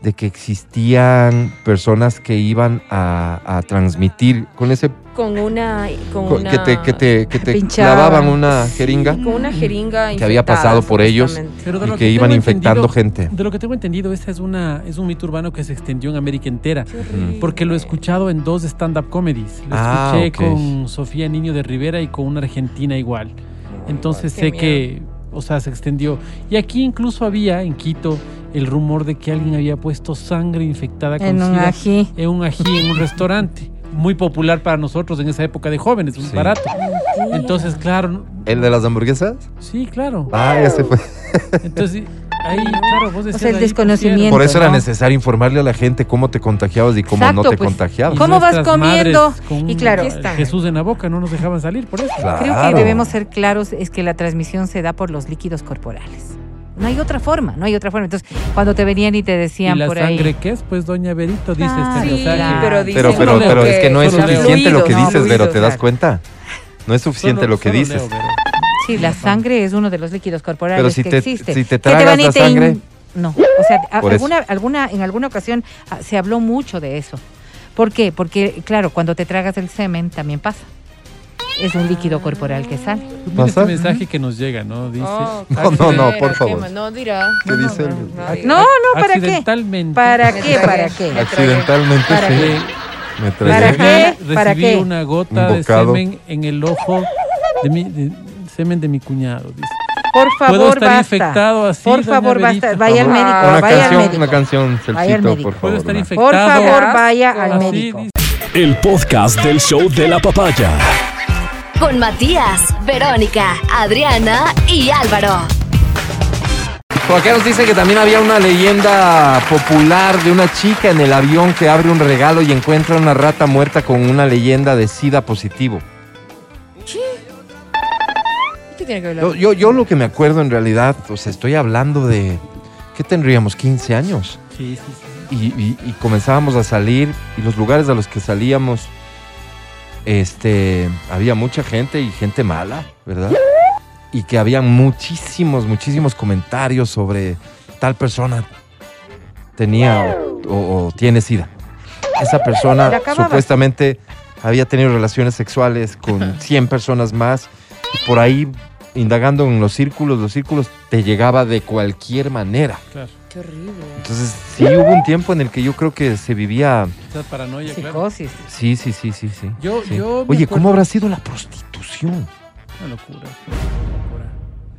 de que existían personas que iban a, a transmitir con ese Con una. Con con- una que te, que te, que te Pinchaban. clavaban una jeringa Con una jeringa Que había pasado por ellos. Pero de y lo que que iban infectando gente. De lo que tengo entendido, esta es una es un mito urbano que se extendió en América entera. Horrible. Porque lo he escuchado en dos stand-up comedies. Lo Ah, escuché con Sofía Niño de Rivera y con una argentina igual. Entonces Qué sé miedo. que, o sea, se extendió. Y aquí incluso había, en Quito, el rumor de que alguien había puesto sangre infectada con En un ají. en un ají en un restaurante. Muy popular para nosotros en esa época de jóvenes, Sí. barato. Entonces, claro, ¿El de las hamburguesas? sí, claro. Ah, ya se fue. Entonces, ahí, claro, vos decías sea, el ahí desconocimiento. Por eso era necesario informarle a la gente cómo te contagiabas y cómo no te pues. contagiabas. ¿Cómo vas comiendo? con Y claro. Jesús en la boca, no nos dejaban salir por eso. Claro. Creo que debemos ser claros, es que la transmisión se da por los líquidos corporales. No hay otra forma, no hay otra forma. Entonces, cuando te venían y te ¿Y decían la por sangre ahí, qué es? Pues doña Berito dice Ah, este sí, mensaje. claro. pero Pero, dicen pero, pero leo. es que no es suficiente lo que dices, no, pero ¿te das claro. cuenta? No es suficiente Solo- lo que dices. leo, sí, la sangre es uno de los líquidos corporales Pero si que te- existe. si te tragas y la sangre- No, o sea, alguna, alguna, en alguna ocasión ah, se habló mucho de eso. ¿Por qué? Porque, claro, cuando te tragas el semen también pasa. Es un líquido corporal que sale. Mira este mensaje que nos llega, ¿no? Dice. Oh, No, no, no, qué por favor. No dirá. ¿Qué dice no diga. No, no, ¿para qué? Accidentalmente. ¿Para Me qué? ¿Para qué? Me Accidentalmente ¿Para sí. Me ¿Para qué? recibí ¿Para qué? una gota Un de semen en el ojo de mi. de- semen de mi cuñado, dice. Por Puedo favor, estar basta. infectado así, Por favor, basta. Vaya al Ah, médico, Una vaya al canción, médico. una canción, Vaya al Celcito, médico. por Puedo favor. estar infectado. Por favor, vaya al médico. dice. El podcast del show de la papaya. Con Matías, Verónica, Adriana y Álvaro. Por acá nos dicen que también había una leyenda popular de una chica en el avión que abre un regalo y encuentra una rata muerta con una leyenda de SIDA positivo. ¿Qué tiene que ver la- Yo, yo, yo lo que me acuerdo en realidad, o sea, estoy hablando de, ¿qué tendríamos? 15 años. Sí, sí, sí. Y, y- y comenzábamos a salir y los lugares a los que salíamos, este, había mucha gente y gente mala, ¿verdad? Y que había muchísimos, muchísimos comentarios sobre tal persona tenía o, o- o tiene SIDA. Esa persona supuestamente había tenido relaciones sexuales con 100 personas más y por ahí indagando en los círculos, los círculos te llegaba de cualquier manera. Claro. Qué horrible. Entonces, sí hubo un tiempo en el que yo creo que se vivía. Esa paranoia, claro. Psicosis. Sí, sí, sí, sí, sí. Yo- Sí. yo Oye, acuerdo- ¿cómo habrá sido la prostitución? Una locura. una locura.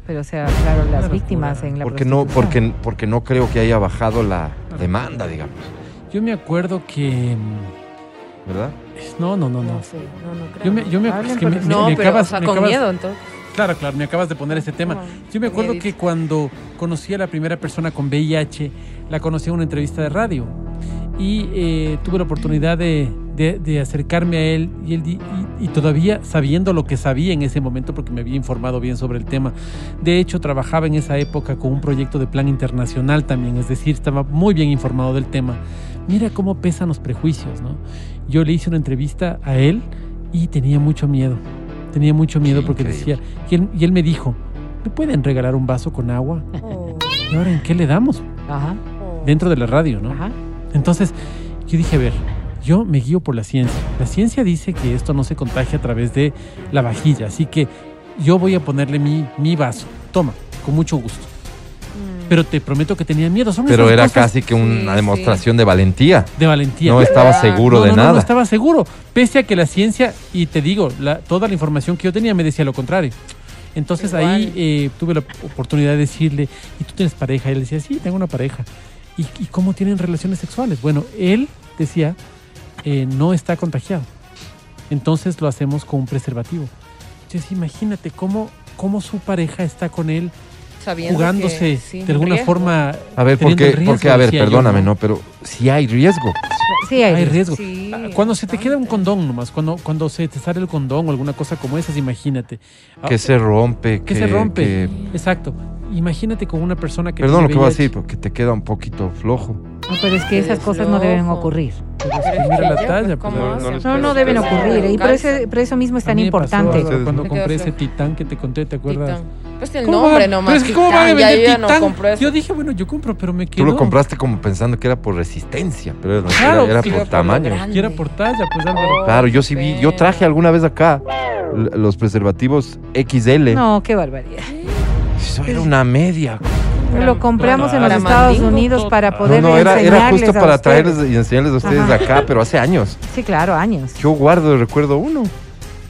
Pero, o sea, claro, las Una víctimas locura. en la Porque no, prostitución. porque, porque no creo que haya bajado la demanda, digamos. Yo me acuerdo que. mm, ¿Verdad? No, no, no, no. No sé, no, no creo. Yo me, yo me, es que me- No, me pero, acabas- o sea, me con acabas- miedo, entonces. Claro, claro, me acabas de poner ese tema. Yo me acuerdo que cuando conocí a la primera persona con VIH, la conocí en una entrevista de radio y eh, tuve la oportunidad de, de- de acercarme a él y, él y todavía sabiendo lo que sabía en ese momento porque me había informado bien sobre el tema. De hecho, trabajaba en esa época con un proyecto de plan internacional también, es decir, estaba muy bien informado del tema. Mira cómo pesan los prejuicios, ¿no? Yo le hice una entrevista a él y tenía mucho miedo. Tenía mucho miedo Qué porque increíble. decía, y él, y él me dijo, ¿me pueden regalar un vaso con agua? Oh, ¿Y ahora en qué le damos? Ajá. Dentro de la radio, ¿no? ajá. Entonces, yo dije, a ver, yo me guío por la ciencia. La ciencia dice que esto no se contagia a través de la vajilla, así que yo voy a ponerle mi, mi vaso. Toma, con mucho gusto. Pero te prometo que tenía miedo. Son Pero era cosas casi que una sí, demostración de valentía. de valentía. No estaba Ah. seguro No, de no, no, nada. no estaba seguro. Pese a que la ciencia, y te digo, la- toda la información que yo tenía me decía lo contrario. Entonces Igual. ahí eh, tuve la oportunidad de decirle, ¿y tú tienes pareja? Y él decía, sí, tengo una pareja. ¿Y, y cómo tienen relaciones sexuales? Bueno, él decía, eh, no está contagiado. Entonces lo hacemos con un preservativo. Entonces imagínate cómo, cómo su pareja está con él Sabiendo jugándose que, sí, de alguna riesgo. forma. A ver, porque, riesgo, porque a ver, perdóname, ¿no? Pero si hay riesgo. Sí, hay, Hay riesgo. Sí, Ah, Cuando se te queda un condón nomás, cuando, cuando se te sale el condón o alguna cosa como esas, imagínate. Ah, Que se rompe. que se rompe. Exacto. Imagínate con una persona que... Perdón lo que voy a decir, porque te queda un poquito flojo. No, pero es que esas cosas no deben ocurrir. Pero es Pero que es mira la talla. pues, pues, ¿cómo la- no No, no Pues, deben pues, ocurrir. Y por eso, por eso mismo es A tan pasó, importante. Álvaro, cuando compré ese titán que te conté, ¿te acuerdas? Titán. Pues el ¿Cómo nombre va? nomás. Pero es que ¿cómo van a vender ya no titán? Yo dije, bueno, yo compro, pero me Tú quedó. lo compraste como pensando que era por resistencia, pero no, Claro, era, era por tamaño. Que era por talla, pues Álvaro. Oh, Claro, yo sí vi, yo traje alguna vez acá los preservativos XL. No, qué barbaridad. Eso era una media. Lo compramos en los Estados Unidos para No, poder no, era, era enseñarles justo a para ustedes. traerles y enseñarles a ustedes Ajá. acá, pero hace años. Sí, claro, años. Yo guardo, recuerdo uno.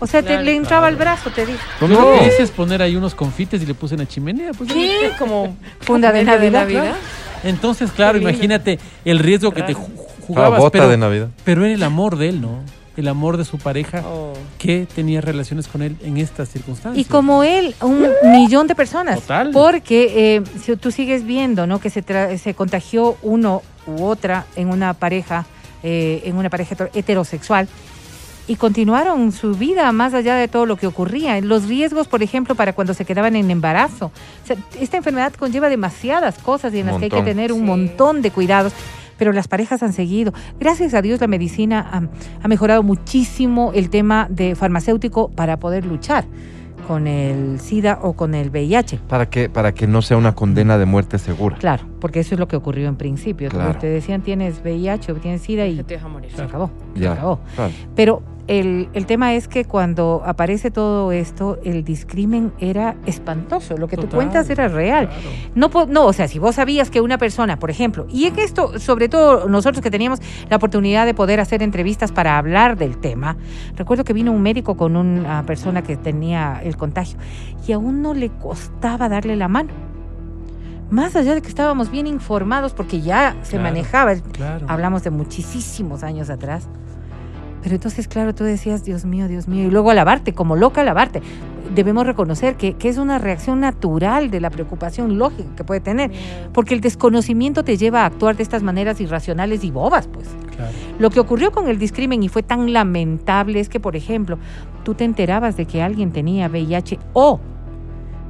O sea, te, le entraba al brazo, te digo. No, no. lo que hice es poner ahí unos confites y le puse en la chimenea. Pues, ¿Qué? Como Funda de medio Navidad. Entonces, claro, imagínate el riesgo que te ju- Ah, jugabas, bota pero, de Navidad. pero era el amor de él, ¿no? El amor de su pareja Oh. que tenía relaciones con él en estas circunstancias. Y como él, un millón de personas. Total. Porque eh, si tú sigues viendo, ¿no? Que se, tra- se contagió uno u otra en una pareja, eh, en una pareja hetero- heterosexual. Y continuaron su vida más allá de todo lo que ocurría. Los riesgos, por ejemplo, para cuando se quedaban en embarazo. O sea, esta enfermedad conlleva demasiadas cosas y en las que hay que tener un Sí. montón de cuidados. Pero las parejas han seguido. Gracias a Dios la medicina ha, ha mejorado muchísimo el tema de farmacéutico para poder luchar con el SIDA o con el VIH. Para que, para que no sea una condena de muerte segura. Claro, porque eso es lo que ocurrió en principio. Claro. te decían, tienes VIH o tienes SIDA y Se te deja morir. se acabó. Se acabó. Claro. Pero el, el tema es que cuando aparece todo esto, el discrimen era espantoso. Lo que tú Total, cuentas era real. claro. No, no, o sea, si vos sabías que una persona, por ejemplo, y en esto, sobre todo nosotros que teníamos la oportunidad de poder hacer entrevistas para hablar del tema, recuerdo que vino un médico con una persona que tenía el contagio y a uno le costaba darle la mano. Más allá de que estábamos bien informados porque ya se Claro, manejaba, Claro. hablamos de muchísimos años atrás. Pero entonces, claro, tú decías, Dios mío, Dios mío, y luego alabarte, como loca alabarte. Debemos reconocer que, que es una reacción natural de la preocupación lógica que puede tener, porque el desconocimiento te lleva a actuar de estas maneras irracionales y bobas, pues. claro. Lo que ocurrió con el discrimen y fue tan lamentable es que, por ejemplo, tú te enterabas de que alguien tenía VIH o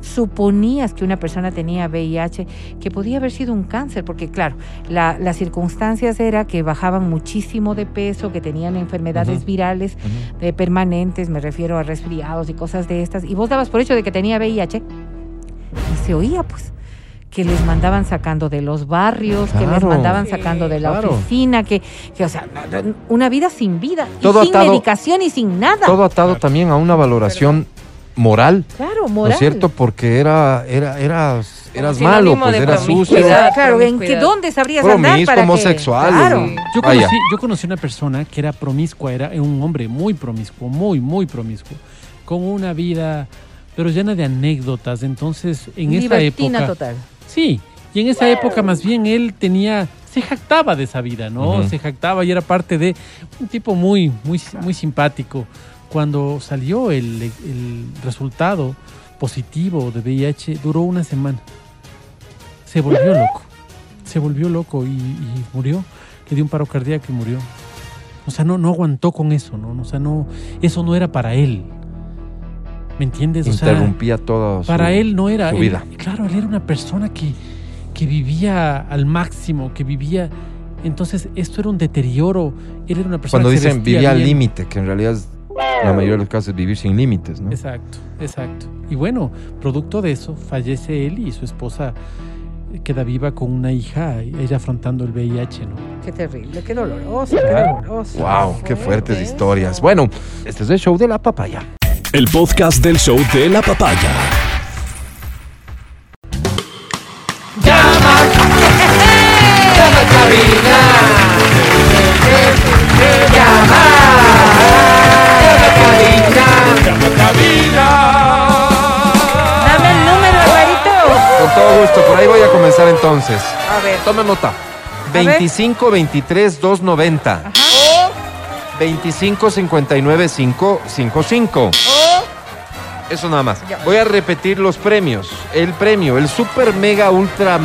suponías que una persona tenía VIH, que podía haber sido un cáncer, porque claro, la- las circunstancias era que bajaban muchísimo de peso, que tenían enfermedades virales eh, permanentes, me refiero a resfriados y cosas de estas, y vos dabas por hecho de que tenía VIH, y se oía pues que les mandaban sacando de los barrios, que les mandaban Sí, sacando de la claro. oficina, que, que, o sea, una vida sin vida, y sin atado- medicación y sin nada. Todo atado también a una valoración moral, claro, ¿no moral. es cierto? Porque era, era, eras, eras malo, pues eras sucio. Claro, ¿en qué dónde sabrías andar promiscuo, para que- homosexual. Claro. Yo conocí, yo conocí una persona que era promiscua, era un hombre muy promiscuo, muy, muy promiscuo, con una vida, pero llena de anécdotas. Entonces, en esa Libertina época. total. Sí, y en esa época más bien él tenía, se jactaba de esa vida, ¿no? Se jactaba y era parte de un tipo muy, muy, muy simpático. Cuando salió el, el resultado positivo de VIH, duró una semana. Se volvió loco. Se volvió loco y, y murió. Le dio un paro cardíaco y murió. O sea, no, no aguantó con eso, ¿no? O sea, no, eso no era para él. ¿Me entiendes? O sea, Interrumpía todo. para él no era. su él- vida. claro, él era una persona que, que vivía al máximo, que vivía. Entonces, esto era un deterioro. Él era una persona Cuando que dicen vivía al límite, que en realidad es, la mayoría de los casos es vivir sin límites, ¿no? Exacto, exacto. Y bueno, producto de eso, fallece él y su esposa eh, queda viva con una hija, ella afrontando el VIH, ¿no? Qué terrible, qué doloroso, qué doloroso. Wow, qué fuertes fuerte historias. Bueno, este es el show de la papaya. El podcast del show de la papaya. Dame todo gusto, por ahí voy a comenzar entonces. A ver. Tome nota. ver. 25 23 290. 25 59 555. Eso nada más. Voy a repetir los premios. El premio, el super mega ultra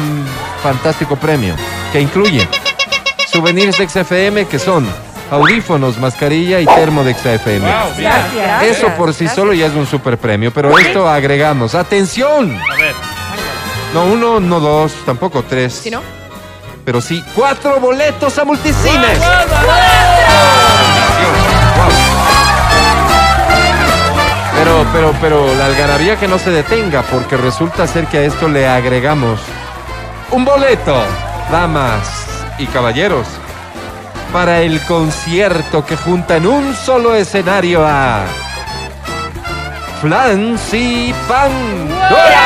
fantástico premio, que incluye souvenirs de XFM que son audífonos, mascarilla y termo de XFM. Gracias. Eso por sí solo ya es un super premio, pero esto agregamos. ¡Atención! A ver. No uno, no dos, tampoco tres. ¿Sí no? Pero sí, cuatro boletos a multicines. Pero, pero, pero la algarabía que no se detenga, porque resulta ser que a esto le agregamos un boleto, damas y caballeros, para el concierto que junta en un solo escenario a Flancy Pandora.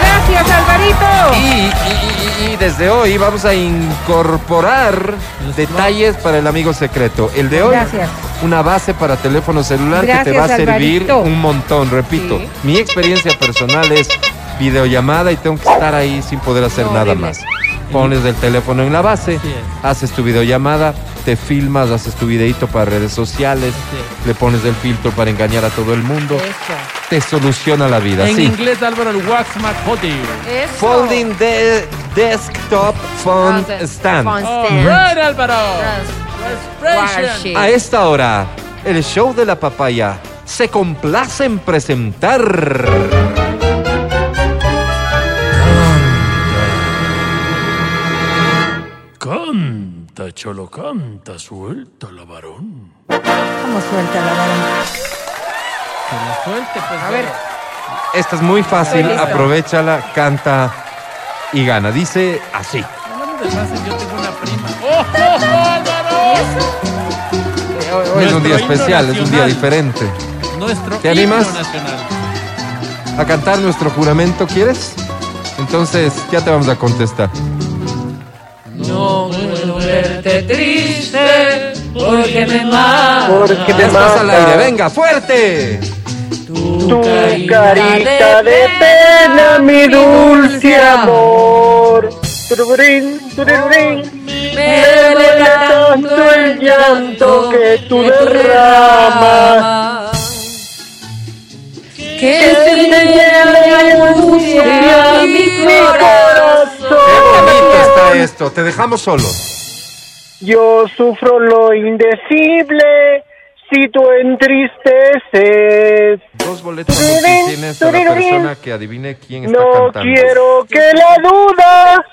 Gracias, Alvarito. Y, y- y- y desde hoy vamos a incorporar Los detalles para el amigo secreto. El de hoy, Gracias. una base para teléfono celular que te va a servir Alvarito. un montón. Repito, Sí. mi experiencia personal es videollamada y tengo que estar ahí sin poder hacer No, nada más. Pones el teléfono en la base, haces tu videollamada, te filmas, haces tu videito para redes sociales, le pones el filtro para engañar a todo el mundo, Eso. te soluciona la vida. En sí. inglés, Álvaro, el Wax. Eso. Folding de desktop phone Ah, de- stand. phone All stand. right, Álvaro. A esta hora, el show de la papaya se complace en presentar. Canta, cholo, canta, suelta la varón. ¿Cómo suelta la varón? Que la suelte, pues. A ver. Esta es muy fácil, listo. aprovechala, canta y gana. Dice así. Hablando de fácil, yo tengo una prima. ¡Oh, oh, oh, Álvaro! Hoy, hoy es un día especial, es un día diferente. Nuestro ¿Te animas? nacional. ¿A cantar nuestro juramento quieres? Entonces, ya te vamos a contestar. No verte triste porque me mata. Porque Ya me estás al mata. aire, venga, fuerte. Tu carita de pena, mi dulce amor. Tururín, tururín. Me duele tanto el llanto que tú derramas. Que se me llena angustia mi corazón. Qué bonito está esto, te dejamos solo. Yo sufro lo indecible si tú entristeces. Dos boletos tienes a la persona que adivine quién está No cantando. quiero que la duda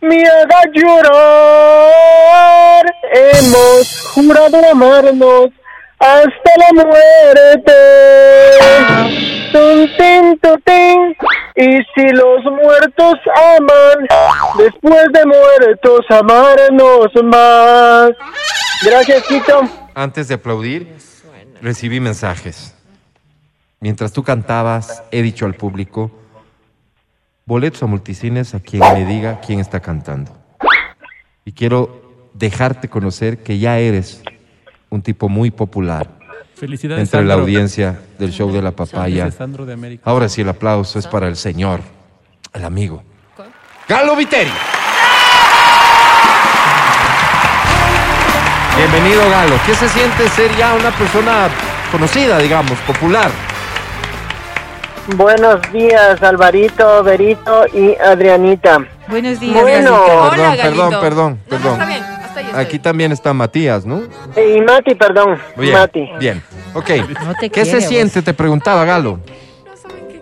me haga llorar. Hemos jurado amarnos hasta la muerte. Y si los muertos aman, después de muertos amarnos más. Gracias, Quito. Antes de aplaudir, recibí mensajes. Mientras tú cantabas, he dicho al público, boletos a multicines a quien me diga quién está cantando. Y quiero dejarte conocer que ya eres un tipo muy popular Felicidades, entre la audiencia del show de la papaya. De. Ahora sí, el aplauso es para el señor, el amigo. Galo Viteri. Bienvenido, Galo. ¿Qué se siente ser ya una persona conocida, digamos, popular? Buenos días, Alvarito, Berito y Adrianita. Buenos días, Bueno. Hola, perdón, perdón, perdón, No, no, perdón. está bien. Hasta ahí estoy. Aquí también está Matías, ¿no? Y Mati, perdón. Bien, Mati. bien. Ok. No te ¿Qué se siente? Te preguntaba, Galo.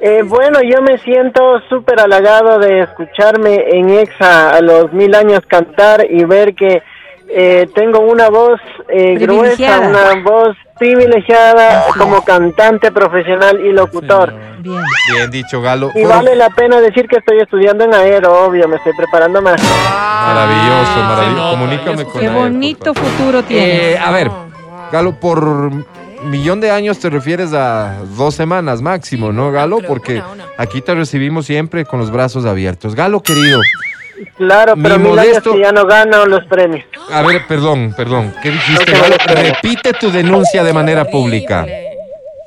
Eh, bueno, yo me siento súper halagado de escucharme en EXA a los mil años cantar y ver que eh, tengo una voz eh, gruesa, Privilegiada. una voz privilegiada como cantante profesional y locutor. Bien. Bien dicho, Galo. Y vale la pena decir que estoy estudiando en Aero, obvio, me estoy preparando más. Maravilloso, Se maravilloso. Comunícame con Qué bonito futuro tienes. Eh, a ver, Galo, por millón de años te refieres a dos semanas máximo, ¿no, Galo? Porque aquí te recibimos siempre con los brazos abiertos. Galo, querido, Claro, Mi pero mil modesto- años que ya no gano los premios. a ver, perdón, perdón, ¿qué dijiste, No Galo? Repite tu denuncia de manera pública.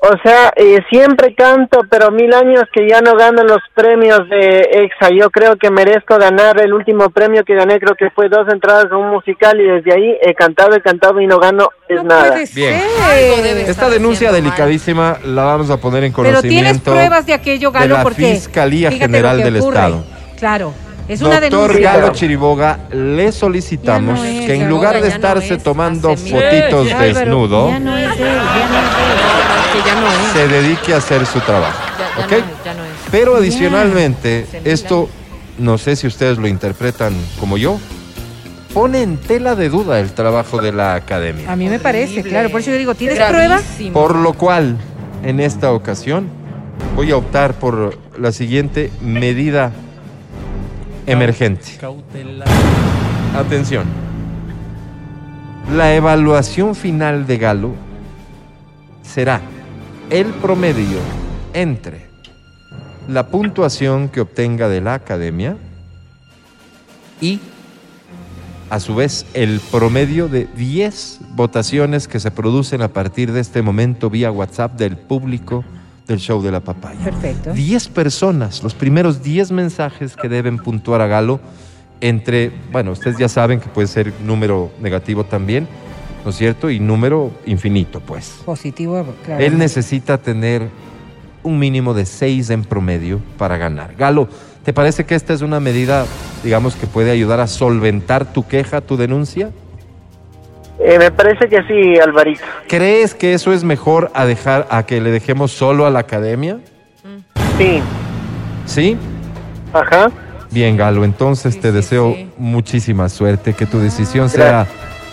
O sea, eh, siempre canto, pero mil años que ya no gano los premios de EXA. Yo creo que merezco ganar el último premio que gané, creo que fue dos entradas a un musical y desde ahí he cantado, he cantado y no gano es no nada. puede Bien. Ser. Esta denuncia mal. delicadísima la vamos a poner en Pero conocimiento tienes pruebas de aquello, Galo, de la porque Fiscalía General del ocurre. Estado. Claro, es una Doctor denuncia. Galo Chiriboga, le solicitamos Ya no es, que en lugar de estarse es, tomando fotitos Sí, desnudo, Ya no es él, ya no No, es que ya no es. se dedique a hacer su trabajo. Ya, ya ¿ok? no es, ya no es. Pero adicionalmente, esto, no sé si ustedes lo interpretan como yo, pone en tela de duda el trabajo de la academia. A mí me parece, Horrible. claro. Por eso yo digo, ¿tienes pruebas? Por lo cual, en esta ocasión, voy a optar por la siguiente medida emergente. Atención. La evaluación final de Galo será el promedio entre la puntuación que obtenga de la academia y, a su vez, el promedio de 10 votaciones que se producen a partir de este momento vía WhatsApp del público del show de la papaya. Perfecto. 10 personas, los primeros 10 mensajes que deben puntuar a Galo entre, bueno, ustedes ya saben que puede ser número negativo también, ¿no es cierto? Y número infinito, pues. Positivo, claro. Él necesita tener un mínimo de 6 en promedio para ganar. Galo, ¿te parece que esta es una medida, digamos, que puede ayudar a solventar tu queja, tu denuncia? Eh, me parece que sí, Alvarito. ¿Crees que eso es mejor a dejar a que le dejemos solo a la academia? Sí, ¿Sí? ajá. Bien, Galo, entonces Sí, te sí, deseo sí. muchísima suerte, que tu decisión sea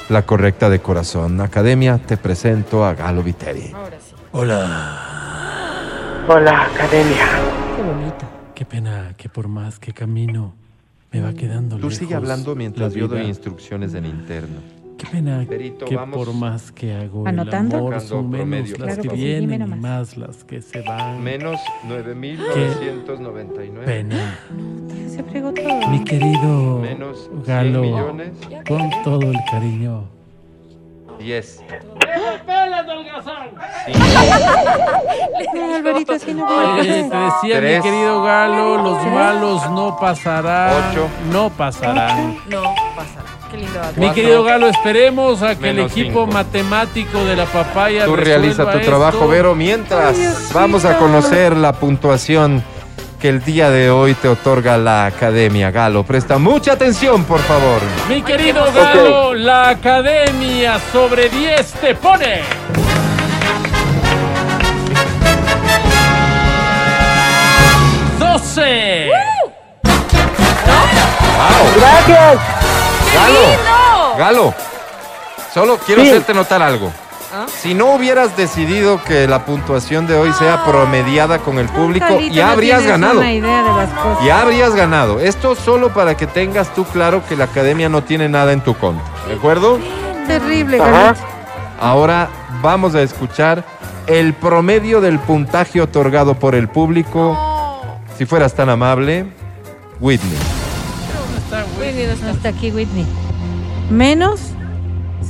la correcta de corazón. Academia, te presento a Galo Viteri. Ahora sí. Hola. Hola, academia. Qué bonito. Qué pena que por más que camino me va quedando Tú lejos sigue hablando mientras la yo doy vida. instrucciones en interno. Qué pena Berito, que vamos. por más que hago ¿Anotando? el amor son menos promedio. las Claro que que sí, vienen y más las que se van. Menos 9.999. Pena. Se fregó todo. Mi querido Menos 100 Galo, millones. con todo el cariño. 10. No, Alvarito, así no Eh, puede. te decía Tres. mi querido Galo, los malos no pasarán. Ocho. No pasarán. No pasa. Qué lindo. Adri. Mi querido Galo, esperemos a que el equipo cinco. matemático de la papaya Tú realiza tu esto. trabajo, Vero. Mientras, vamos a conocer la puntuación que el día de hoy te otorga la Academia Galo. Presta mucha atención, por favor. Mi querido Galo, la academia sobre 10 te pone. ¡12! Gracias. Galo, Galo, solo quiero Sí. hacerte notar algo. ¿Ah? Si no hubieras decidido que la puntuación de hoy sea promediada con el público, ya no habrías ganado. una idea de las cosas. Ya habrías ganado. Esto solo para que tengas tú claro que la academia no tiene nada en tu contra. ¿De acuerdo? Terrible. Carlito. Ahora vamos a escuchar el promedio del puntaje otorgado por el público. Si fueras tan amable, Whitney. No está aquí Whitney. Menos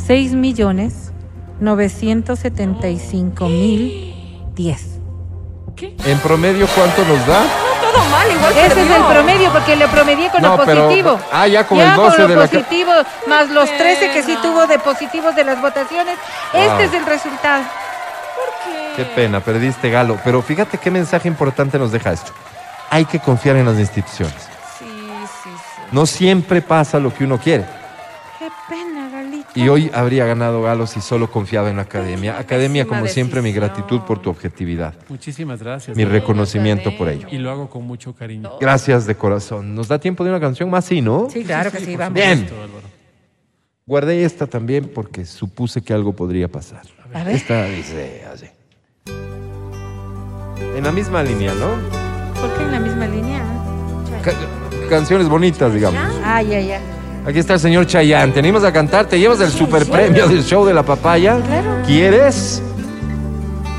6 millones 975 mil 10. En promedio, ¿cuánto nos da? Todo mal, igual Ese es el promedio porque le promedié con No, lo pero- positivo. ah, ya con Ya el 12 con de lo la ca- positivo, más los 13 que sí tuvo de positivos de las votaciones. Wow. Este es el resultado. Qué pena, perdiste Galo. Pero fíjate qué mensaje importante nos deja esto. Hay que confiar en las instituciones. No siempre pasa lo que uno quiere. Qué pena, Galito. Y hoy habría ganado Galo si solo confiaba en la academia. Academia, como siempre, mi decisión. gratitud por tu objetividad. Muchísimas gracias. Mi reconocimiento por ello. Y lo hago con mucho cariño. Gracias de corazón. ¿Nos da tiempo de una canción más? Sí, ¿no? Sí, claro que sí, por vamos. Bien. supuesto, Álvaro. Guardé esta también porque supuse que algo podría pasar. A ver. Esta dice así. En la misma línea, ¿no? ¿Por qué en la misma línea? Ca- canciones bonitas, digamos. Ah, ya, ya. Aquí está el señor Chayanne. Te animas a cantar, te llevas el super premio del show de la papaya. Claro. ¿Quieres?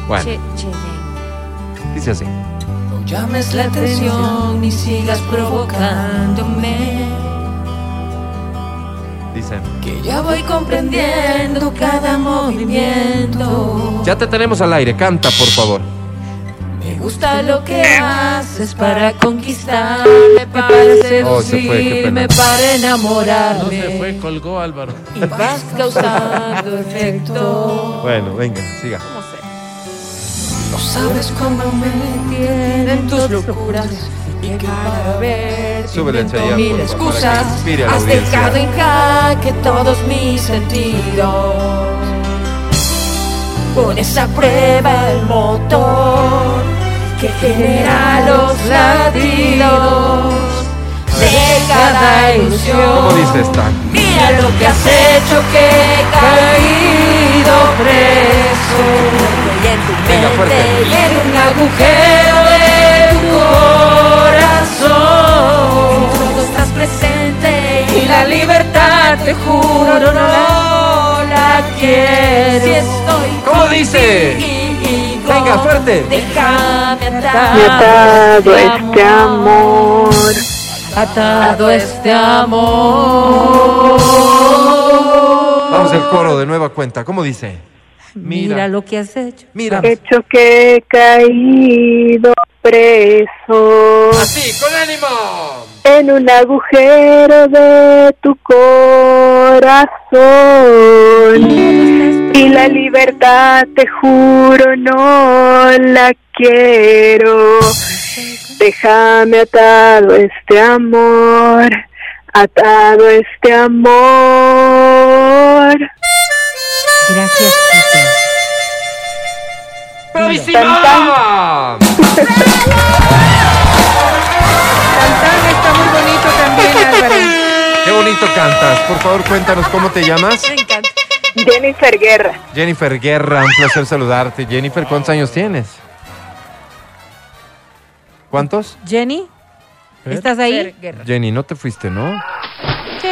Bueno, Che, che, che. dice así. No llames la atención ni sigas provocándome. Dice. Que ya voy comprendiendo cada movimiento. Ya te tenemos al aire, canta por favor. Me gusta lo que haces para conquistarme, para Oh, seducirme, para No se enamorarme. fue, colgó Álvaro. Y vas causando efecto. Bueno, venga, siga. No sabes cómo me tienen tus locuras. Y cada vez Súbele, invento Chayanne, mil por favor, para excusas. Has dejado en jaque todos mis sentidos. Pones a prueba el motor que genera los latidos de cada ilusión. ¿Cómo dice esta? Mira lo que has hecho que he caído preso Y en tu Venga, fuerte. y en un agujero de tu corazón Todo estás presente y la libertad te juro no la quiero Si estoy ¿Cómo dice? Contigo, Venga, fuerte. Déjame atar Me atado este amor. atado este amor. Vamos al coro de nueva cuenta. ¿Cómo dice? Mira, lo que has hecho. Mira. Hecho que he caído preso Así, con ánimo. en un agujero de tu corazón. Y la libertad, te juro, no la quiero. Déjame atado este amor, atado este amor. Gracias, Tito. ¡Bravísima! Cantán está muy bonito también, Álvaro. Qué bonito cantas. Por favor, cuéntanos cómo te llamas. Me encanta. Jennifer Guerra. Jennifer Guerra, un placer saludarte. Jennifer, ¿cuántos años tienes? ¿Cuántos? Jenny, ¿estás ahí? Jenny, no te fuiste, ¿no?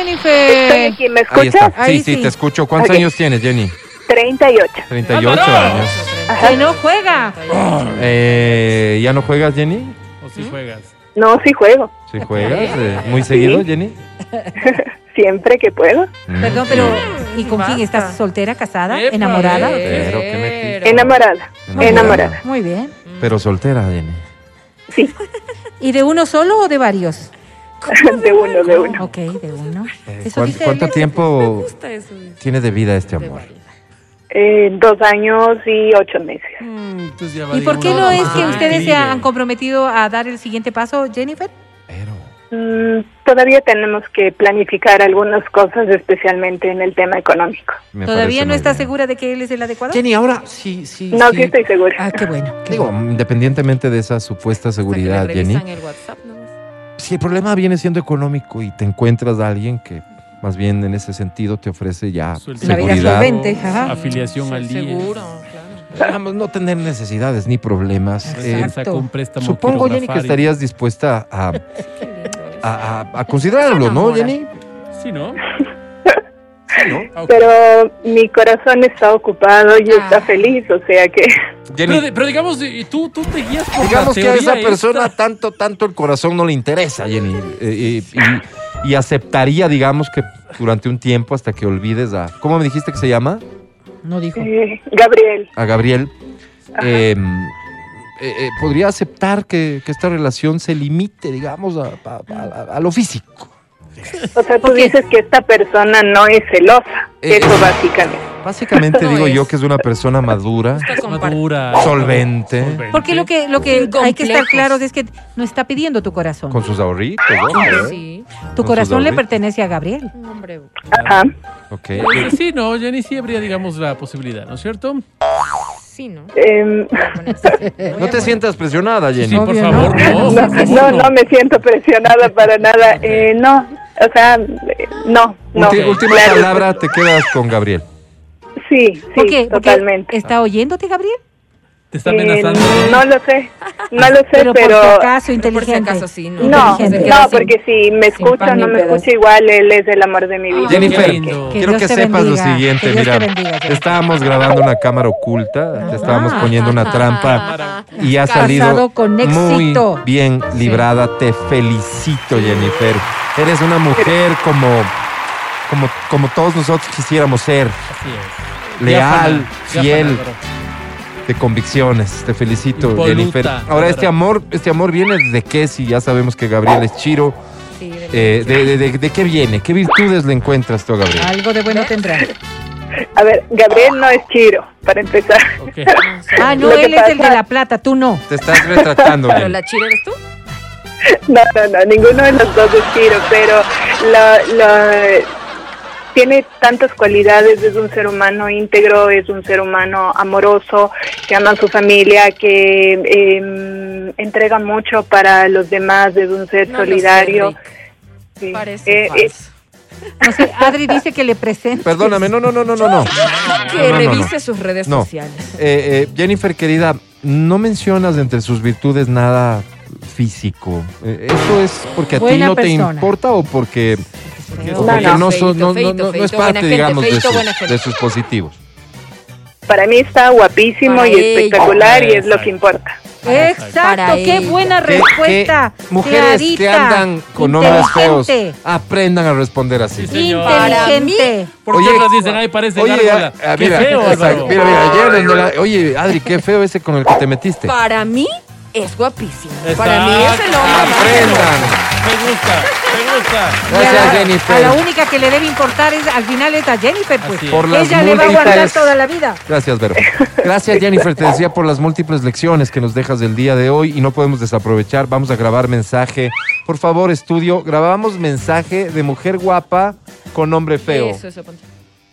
Jenny. Jennifer. Estoy aquí, ¿me Ahí escuchas? está. Sí, sí, te escucho. ¿Cuántos años tienes, Jenny? 38. 38 años. Que no juega. Eh, ¿Ya no juegas, Jenny? ¿O si juegas? No, sí juego. ¿Sí juegas? Eh, ¿Muy seguido, Jenny? Siempre que puedo. Perdón, pero ¿y con quién estás? ¿Soltera, casada, Epa, enamorada? Pero, ¿qué metiste? Enamorada. Enamorada. Muy bien. Pero soltera, Jenny. ¿Y de uno solo o de varios? De uno, de uno. Ok, de uno. Eh, Eso ¿cuán- dice ¿Cuánto él. tiempo tiene de vida este amor? Eh, dos años y ocho meses. ¿Y por qué no es que ustedes se han comprometido a dar el siguiente paso, Jennifer? Mm, todavía tenemos que planificar algunas cosas, especialmente en el tema económico. Me ¿Todavía no está bien. segura de que él es el adecuado? Jenny, ahora sí, sí. No, sí. sí estoy segura. Ah, qué bueno. Digo, independientemente de esa supuesta seguridad, Jenny, el WhatsApp. Si el problema viene siendo económico y te encuentras a alguien que más bien en ese sentido te ofrece ya vida seguridad, ajá. Afiliación al día. Seguro, digamos, no tener necesidades ni problemas. Eh, Exacto. Préstamo supongo, Jenny, que estarías dispuesta a, a, a- a considerarlo, ¿no, Jenny? Sí, ¿no? Pero mi corazón está ocupado y está feliz, o sea que... Pero, digamos, y tú, tú te guías por Digamos la que a esa persona esta. tanto, tanto el corazón no le interesa, Jenny. eh, y, y- y aceptaría, digamos, que durante un tiempo hasta que olvides a. ¿Cómo me dijiste que se llama? No dijo. Eh, Gabriel, A Gabriel. eh, eh, eh, podría aceptar que, que esta relación se limite, digamos, a, a- a- a lo físico. O sea, tú dices que esta persona no es celosa, Eh, eso básicamente. Básicamente No digo es. yo que es una persona madura, Madura. solvente, Porque lo que, lo que hay que estar complejos. claro es que no está pidiendo tu corazón. con sus ahorritos, ¿eh? Sí. Tu corazón le pertenece a Gabriel. Hombre, Ajá. Ok. Sí, no, Jenny, sí habría, digamos, la posibilidad, ¿no es cierto? sí, ¿no? Em, No te sientas presionada, Jenny. Sí, por favor, no. no, por favor, no, no me siento presionada para nada. Eh, no, o sea, no, no. Última Claro, palabra, te quedas con Gabriel. Sí, ¿Por sí, totalmente. ¿Está oyéndote, Gabriel? Te está Eh, amenazando. no lo sé, no lo sé, Pero, pero... por si acaso, Pero por si inteligente. acaso sí, ¿no? No, Inteligente. no, porque si me escucha o no me escucha igual, él es el amor de mi vida. Jennifer, lindo. Que quiero Dios que sepas bendiga, lo siguiente, mira, bendiga, Jennifer. estábamos grabando una cámara oculta, te estábamos poniendo una trampa y ha salido con muy éxito. bien librada, te felicito Jennifer, eres una mujer como, como, como todos nosotros quisiéramos ser, Así es. leal, Diáfana, fiel, diáfana. De convicciones, te felicito Impoluta, Jennifer. Ahora este amor, este amor viene de qué, si ya sabemos que Gabriel es chiro, Sí, de- eh, de, de- de- de qué viene? ¿Qué virtudes le encuentras tú a Gabriel? Algo de bueno tendrá. A ver, Gabriel no es Chiro, para empezar. Ah, no, él es el de la plata, tú no. Te estás retratando, ¿Pero la chira eres tú? No, no, no, ninguno de los dos es Chiro, pero lo, lo- tiene tantas cualidades, es un ser humano íntegro, es un ser humano amoroso, que ama a su familia, que em, entrega mucho para los demás, es un ser No sé, solidario. Rick. Sí. Parece Eh, eh. No sé, Adri dice que le presente. Perdóname, no, no, no, no, no, no. Que No, no, no, revise no. sus redes No. sociales. Eh, eh, Jennifer, querida, no mencionas entre sus virtudes nada físico. Eh, ¿Eso es porque a ti no te importa o porque, No, porque no. no, son- no, no- Feito, no- no es parte, gente, digamos, de sus, de sus positivos? para mí está guapísimo Para y ella. espectacular y es lo que importa. Exacto, Para qué ella. buena ¿Qué- respuesta. qué mujeres que clarita, andan con nombres feos, aprendan a responder así. Sí. Inteligente. ¿Por Oye, qué dicen, ay, parece Oye, gárgola? ah, ah, Qué mira, feo, exacto, mira, mira, ayer la- oye, Adri, qué feo ese con el que te metiste. Para mí es guapísimo. Exacto. Para mí es el hombre más Aprendan. Me gusta, me gusta. A Gracias, la- Jennifer. A la única que le debe importar es al final es a Jennifer, pues. Por las Ella le va a aguantar toda la vida. Gracias, Vero. Gracias, Jennifer. Te decía por las múltiples lecciones que nos dejas del día de hoy y no podemos desaprovechar. Vamos a grabar mensaje. Por favor, estudio, grabamos mensaje de mujer guapa con hombre feo. Eso, eso, ponte.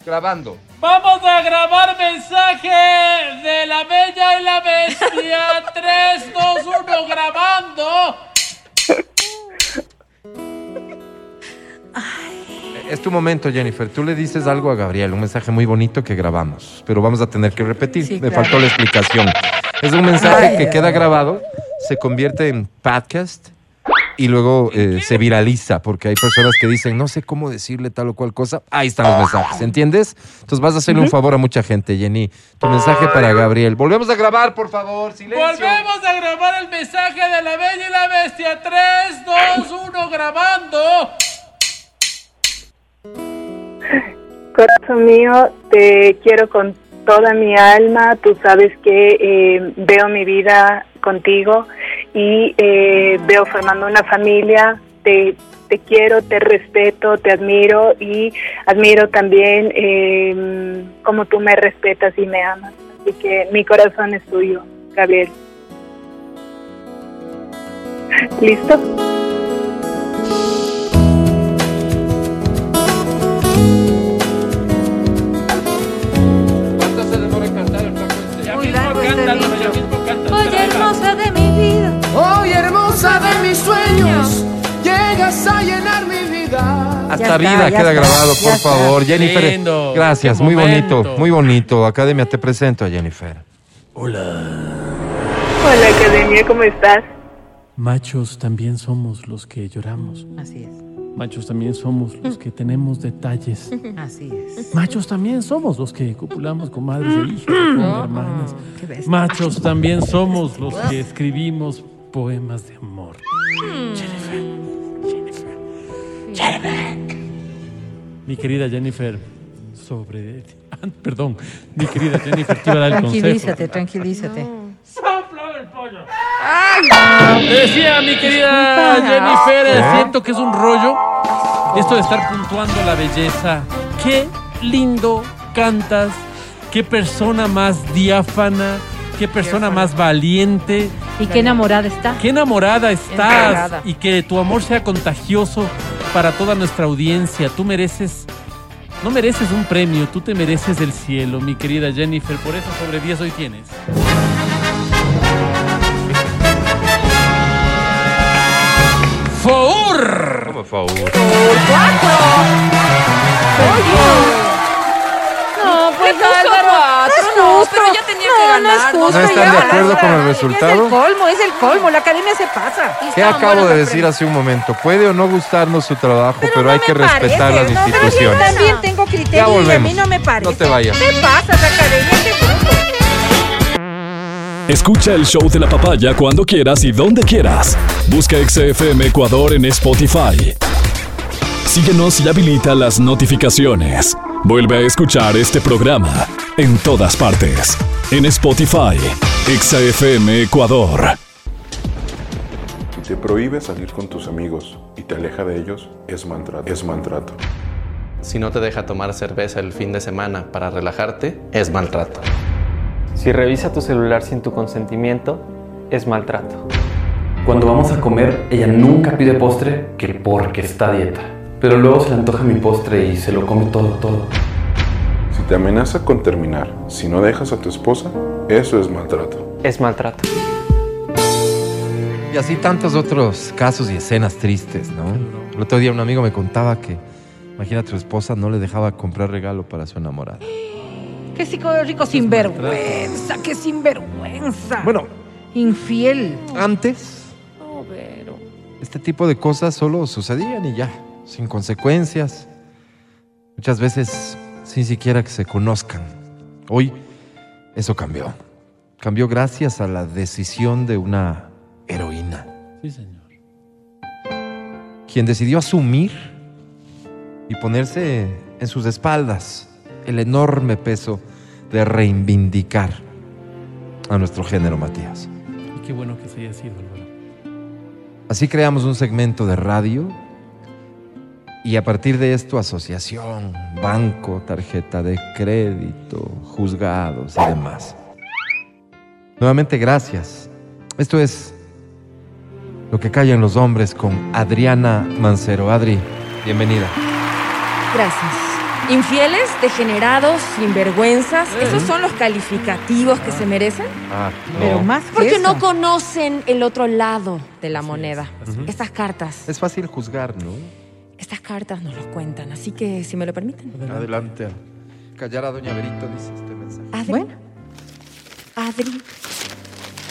Grabando. Vamos a grabar mensaje de la Bella y la Bestia. 3, 2, 1, grabando. Es tu momento, Jennifer. Tú le dices algo a Gabriel, un mensaje muy bonito que grabamos, pero vamos a tener que repetir. Sí, Me claro. faltó la explicación. Es un mensaje Ay, que queda grabado, se convierte en podcast y luego eh, se viraliza porque hay personas que dicen, no sé cómo decirle tal o cual cosa. Ahí están los mensajes, ¿entiendes? Entonces vas a hacerle un favor a mucha gente, Jenny. Tu mensaje para Gabriel. Volvemos a grabar, por favor, silencio. Volvemos a grabar el mensaje de la Bella y la Bestia. 3, 2, 1, grabando. Corazón mío, te quiero con toda mi alma. Tú sabes que eh, veo mi vida contigo y eh, veo formando una familia. Te, te quiero, te respeto, te admiro y admiro también eh, cómo tú me respetas y me amas. Así que mi corazón es tuyo, Gabriel. ¿Listo? Hasta vida queda está, grabado, por está. favor. Jennifer, Lindo, gracias, muy bonito, muy bonito. Academia, te presento a Jennifer. Hola, Academia, ¿cómo estás? Machos también somos los que lloramos. Así es, Machos también somos los que tenemos detalles. así es. Machos también somos los que copulamos con madres e hijas, con hermanas. Qué bestia. Machos también somos los que escribimos poemas de amor. Mi querida Jennifer, sobre... ah, Perdón, mi querida Jennifer, te iba a dar el consejo. Tranquilízate, tranquilízate. ¡Sopla el pollo! Decía mi querida Disculpa. Jennifer, eh, ¿Qué? siento que es un rollo esto de estar puntuando la belleza. Qué lindo cantas, qué persona más diáfana, qué persona más valiente, Y qué enamorada está. qué enamorada estás Enamorada. y que tu amor sea contagioso para toda nuestra audiencia. Tú mereces, no mereces un premio, tú te mereces el cielo, mi querida Jennifer. Por eso sobre 10 hoy tienes. ¡Four! Por favor. No, pues Álvaro, cuatro, no, pero ella tenía No, no es ganar, justo, ¿No están ya de acuerdo con el Es resultado? el colmo, es el colmo. La academia se pasa. ¿Qué acabo de decir hace un momento? Puede o no gustarnos su trabajo, pero, hay no que respetar parece, las no, pero yo instituciones. también tengo Ya criterio y a mí no me parece. No te vayas. ¿Qué pasa, academia? Qué bruto. Escucha el show de la papaya cuando quieras y donde quieras. Busca XFM Ecuador en Spotify. Síguenos y habilita las notificaciones. Vuelve a escuchar este programa en todas partes. En Spotify, XFM Ecuador. Si te prohíbe salir con tus amigos y te aleja de ellos, es maltrato. Es maltrato. Si no te deja tomar cerveza el fin de semana para relajarte, es maltrato. Si revisa tu celular sin tu consentimiento, es maltrato. Cuando vamos a comer, ella nunca pide postre que porque está a dieta. Pero luego se le antoja mi postre y se lo come todo, todo. Si te amenaza con terminar si no dejas a tu esposa, eso es maltrato. Es maltrato. Y así tantos otros casos y escenas tristes, ¿no? El otro día un amigo me contaba que, imagínate, su esposa no le dejaba comprar regalo para su enamorada. Qué psicológico sinvergüenza, qué sinvergüenza. Bueno, Infiel. antes No, pero... este tipo de cosas solo sucedían y ya, sin consecuencias. Muchas veces sin siquiera que se conozcan. Hoy eso cambió. Cambió gracias a la decisión de una heroína, Sí, señor. quien decidió asumir y ponerse en sus espaldas el enorme peso de reivindicar a nuestro género, Matías. Y qué bueno que se haya sido, Álvaro. Así creamos un segmento de radio y a partir de esto asociación, banco, tarjeta de crédito, juzgados y demás. Nuevamente gracias. Esto es lo que callan los hombres con Adriana Mancero. Adri, bienvenida. Gracias. Infieles, degenerados, sinvergüenzas, Eh. ¿esos son los calificativos que se merecen? Ah, Pero más que Porque eso. no conocen el otro lado de la moneda. Estas cartas, Es fácil juzgar, ¿no? Estas cartas nos lo cuentan, así que si me lo permiten. Adelante. Callar a Doña Berito, dice este mensaje. Adri. Bueno. Adri.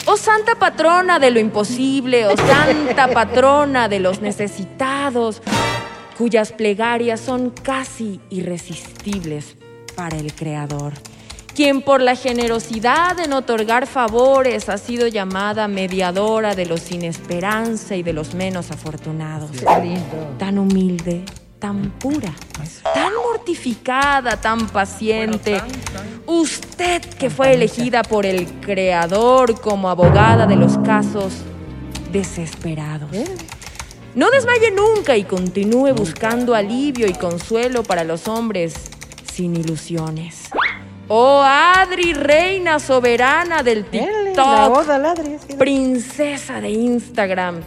Oh santa patrona de lo imposible, oh santa patrona de los necesitados, cuyas plegarias son casi irresistibles para el Creador, quien por la generosidad en otorgar favores ha sido llamada mediadora de los sin esperanza y de los menos afortunados. Tan humilde, tan pura, tan mortificada, tan paciente. Usted que fue elegida por el Creador como abogada de los casos desesperados. No desmaye nunca y continúe buscando alivio y consuelo para los hombres sin ilusiones. Oh Adri, reina soberana del TikTok, princesa de Instagram,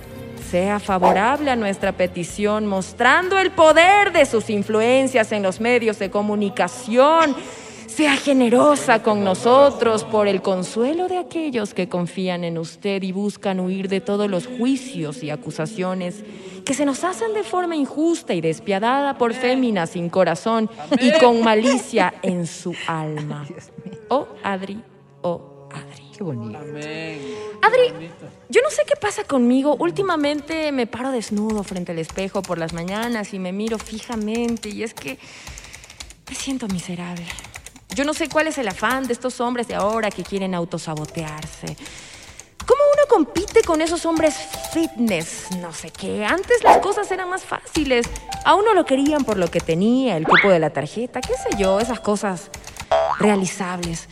sea favorable a nuestra petición, mostrando el poder de sus influencias en los medios de comunicación. Sea generosa con nosotros por el consuelo de aquellos que confían en usted y buscan huir de todos los juicios y acusaciones que se nos hacen de forma injusta y despiadada por féminas sin corazón y con malicia en su alma. Oh, Adri, oh, Adri. Qué bonito. Adri, yo no sé qué pasa conmigo. Últimamente me paro desnudo frente al espejo por las mañanas y me miro fijamente y es que me siento miserable. Yo no sé cuál es el afán de estos hombres de ahora que quieren autosabotearse. ¿Cómo uno compite con esos hombres fitness? No sé qué. Antes las cosas eran más fáciles. A uno lo querían por lo que tenía, el cupo de la tarjeta, qué sé yo, esas cosas realizables.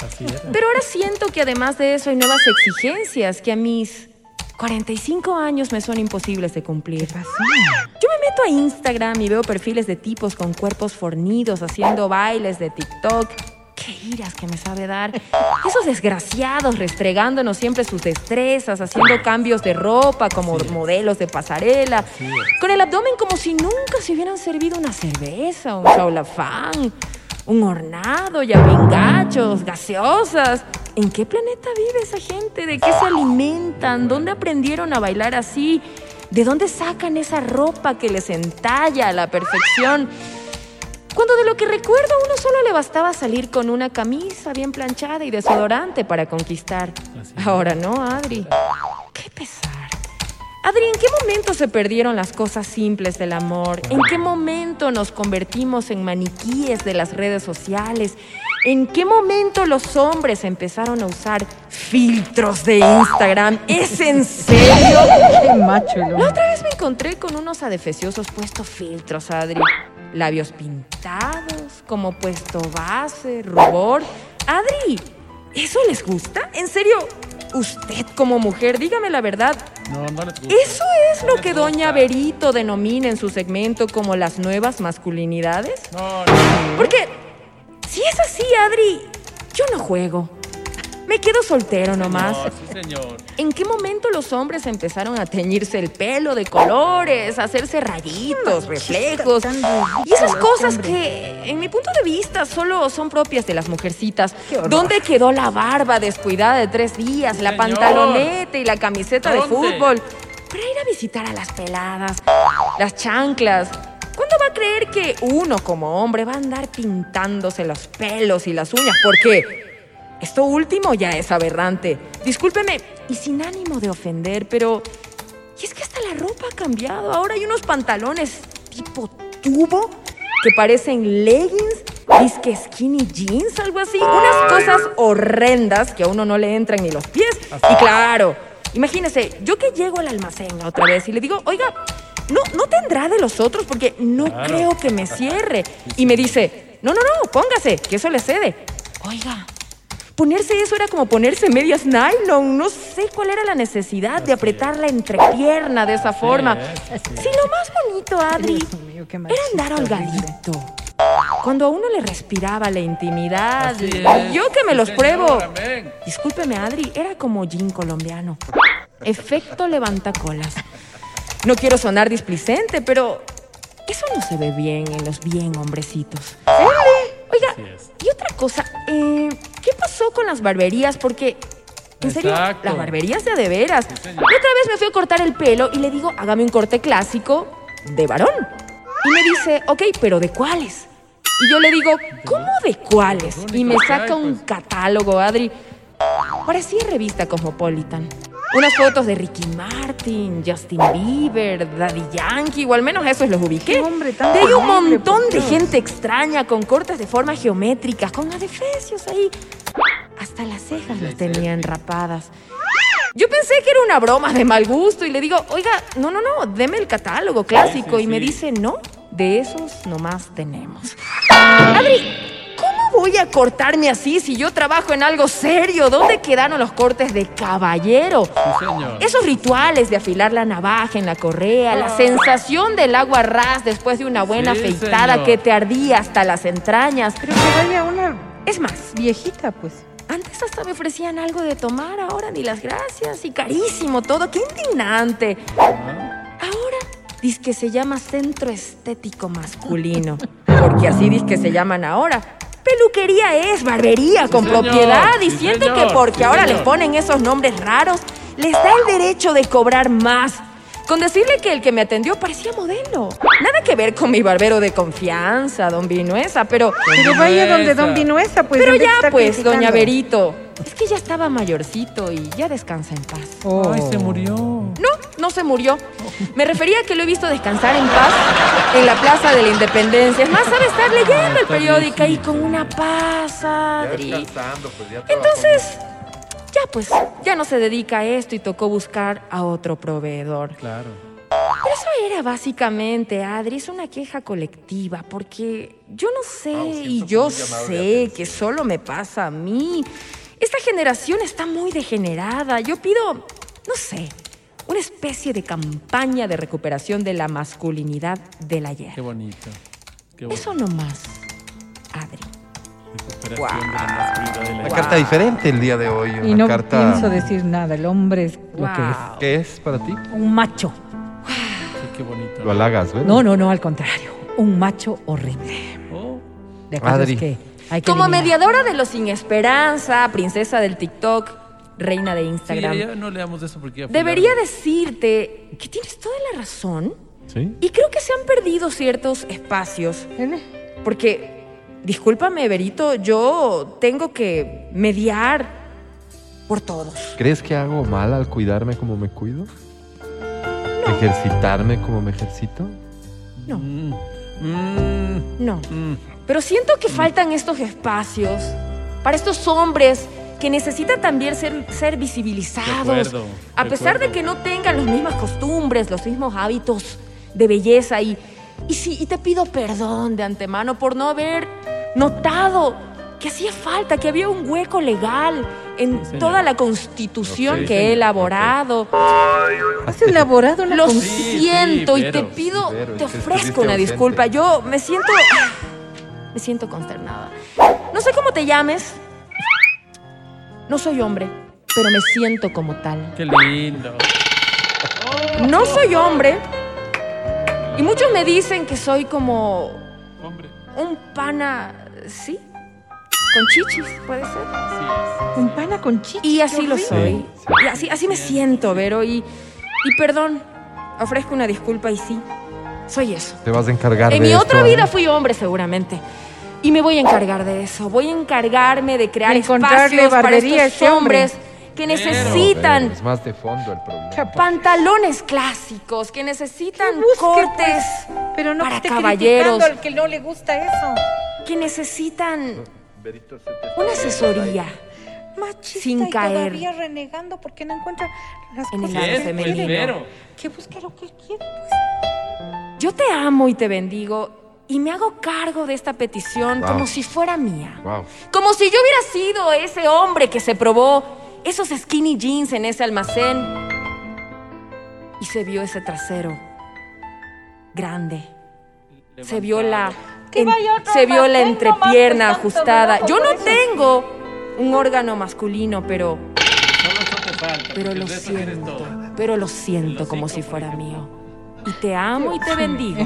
Pero ahora siento que además de eso hay nuevas exigencias que a mis 45 años me son imposibles de cumplir. Yo me meto a Instagram y veo perfiles de tipos con cuerpos fornidos haciendo bailes de TikTok. Qué iras que me sabe dar. Esos desgraciados restregándonos siempre sus destrezas, haciendo cambios de ropa como modelos de pasarela, con el abdomen como si nunca se hubieran servido una cerveza, un chaulafán, un hornado, yapingachos, gaseosas. ¿En qué planeta vive esa gente? ¿De qué se alimentan? ¿Dónde aprendieron a bailar así? ¿De dónde sacan esa ropa que les entalla a la perfección? Cuando de lo que recuerdo a uno solo le bastaba salir con una camisa bien planchada y desodorante para conquistar. Ahora no, Adri. Qué pesar. Adri, ¿en qué momento se perdieron las cosas simples del amor? ¿En qué momento nos convertimos en maniquíes de las redes sociales? ¿En qué momento los hombres empezaron a usar filtros de Instagram? ¿Es en serio? Qué macho La otra vez me encontré con unos adefesiosos puestos filtros, Adri. Labios pintados, como puesto base, rubor. Adri, ¿eso les gusta? ¿En serio? Usted como mujer, dígame la verdad. No, no les gusta. ¿Eso es lo que doña Berito denomina en su segmento como las nuevas masculinidades? No, no. Porque si es así, Adri, yo no juego. Me quedo soltero nomás. No, sí, señor. ¿En qué momento los hombres empezaron a teñirse el pelo de colores, a hacerse rayitos, reflejos y esas cosas que, en mi punto de vista, solo son propias de las mujercitas? ¿Dónde quedó la barba descuidada de tres días, la Señor. pantaloneta y la camiseta de fútbol? Para ir a visitar a las peladas, las chanclas. ¿Cuándo va a creer que uno como hombre va a andar pintándose los pelos y las uñas? Porque esto último ya es aberrante. Discúlpeme, y sin ánimo de ofender, pero... Y es que hasta la ropa ha cambiado. Ahora hay unos pantalones tipo tubo que parecen leggings, disque skinny jeans, algo así. Unas cosas horrendas que a uno no le entran ni los pies. Y claro, imagínese, yo que llego al almacén otra vez y le digo, oiga, no, no tendrá de los otros porque no Claro. creo que me cierre. Y me dice, no, no, no, póngase, que eso le cede. Oiga, Ponerse eso era como ponerse medias nylon. No sé cuál era la necesidad de apretar la entrepierna de esa forma. Si lo más bonito, Adri, era andar holgadito. Cuando a uno le respiraba la intimidad. Yo que me Sí, los señor, pruebo. amén. Discúlpeme, Adri, era como gin colombiano. Efecto levantacolas. No quiero sonar displicente, pero eso no se ve bien en los bien hombrecitos. Oiga, y otra cosa, eh, ¿qué pasó con las barberías? Porque, en serio, Exacto. las barberías de de veras. otra vez me fui a cortar el pelo y le digo, hágame un corte clásico de varón. Y me dice, ok, pero ¿de cuáles? Y yo le digo, ¿cómo de cuáles? Y me saca un catálogo, Adri. Parecía revista Cosmopolitan. Unas fotos de Ricky Martin, Justin Bieber, Daddy Yankee, o al menos esos los ubiqué. hombre tan de ahí un montón de gente extraña, con cortes de forma geométrica, con adefesios ahí. Hasta las cejas las tenían rapadas. Yo pensé que era una broma de mal gusto y le digo, oiga, no, no, no, deme el catálogo clásico. y me dice, no, de esos nomás tenemos. Adri, ¿cómo voy a cortarme así si yo trabajo en algo serio? ¿Dónde quedaron los cortes de caballero? señor. Esos rituales de afilar la navaja en la correa, la sensación del agua ras después de una buena Sí, afeitada señor. que te ardía hasta las entrañas. Pero que vaya una Es más, viejita, pues. antes hasta me ofrecían algo de tomar, ahora ni las gracias y carísimo todo, qué indignante. Ahora dice que se llama Centro Estético Masculino, porque así dice que se llaman ahora. Peluquería es barbería con señor, propiedad y sí, siento señor, que porque sí, ahora les señor. ponen esos nombres raros, les da el derecho de cobrar más. Con decirle que el que me atendió parecía modelo. Nada que ver con mi barbero de confianza, don Vinuesa, pero... Pero vaya donde Don Vinuesa, pues. Pero ya, pues, criticando. doña Berito. Es que ya estaba mayorcito y ya descansa en paz. Ay, se murió. No, no se murió. Me refería a que lo he visto descansar en paz en la Plaza de la Independencia. Es más, sabe estar leyendo el periódico ahí con una paz, Adri. Entonces, ya pues, ya no se dedica a esto y tocó buscar a otro proveedor. Claro. Pero eso era básicamente, Adri, es una queja colectiva, porque yo no sé y yo sé que solo me pasa a mí. Esta generación está muy degenerada. Yo pido, no sé, una especie de campaña de recuperación de la masculinidad del ayer. Qué bonito. Qué bonito. Eso nomás, Adri. Recuperación de la masculinidad de la Una carta diferente el día de hoy. Una Y no carta. pienso decir nada. El hombre es lo que es. ¿Qué es para ti? Un macho. Sí, qué bonito. Lo halagas, ¿ves? No, no, no, al contrario. Un macho horrible. Oh. De Adri. que hay que Como eliminar. mediadora de los sin esperanza, princesa del TikTok, reina de Sí, Instagram. ya no leamos de eso porque ya fue Debería largo. decirte que tienes toda la razón Sí. y creo que se han perdido ciertos espacios. Porque, discúlpame, Berito, yo tengo que mediar por todos. ¿Crees que hago mal al cuidarme como me cuido? ¿Ejercitarme como me ejercito? No. Mm, mm, No. mm. Pero siento que faltan estos espacios para estos hombres que necesitan también ser, ser visibilizados. De acuerdo, a de pesar de acuerdo. que no tengan las mismas costumbres, los mismos hábitos de belleza. Y, y, sí, y te pido perdón de antemano por no haber notado que hacía falta, que había un hueco legal en señor. toda la constitución Sí, que señor. he elaborado. Has elaborado una Lo con- Sí, siento sí, y te pido, sí, Vero, te ofrezco una ausente. disculpa. Yo me siento, me siento consternada. No sé cómo te llames. No soy hombre, pero me siento como tal. Qué lindo. No soy hombre. Y muchos me dicen que soy como Hombre. un pana, ¿sí? Con chichis, puede ser. Un pana con chichis. Y así lo soy. Y así, así me siento, Vero. Y, y perdón, ofrezco una disculpa y sí, soy eso. Te vas a encargar En de mi esto, otra Adri? vida fui hombre, seguramente. Y me voy a encargar de eso. Voy a encargarme de crear espacios para estos hombres que Pero, necesitan Es más de fondo el problema. pantalones clásicos, que necesitan busque, cortes Pero no para esté caballeros, al que no le gusta eso. que necesitan una asesoría Machista Sin y caer. todavía renegando porque no encuentra las En el cosas que femenino. Vero. Que busque lo que quiere. Yo te amo y te bendigo y me hago cargo de esta petición Wow. como si fuera mía. Wow. Como si yo hubiera sido ese hombre que se probó esos skinny jeans en ese almacén y se vio ese trasero grande. Se vio la en- se vio la entrepierna ajustada. Yo no tengo un órgano masculino, pero pero lo siento, pero lo siento como si fuera mío. Y te amo y te bendigo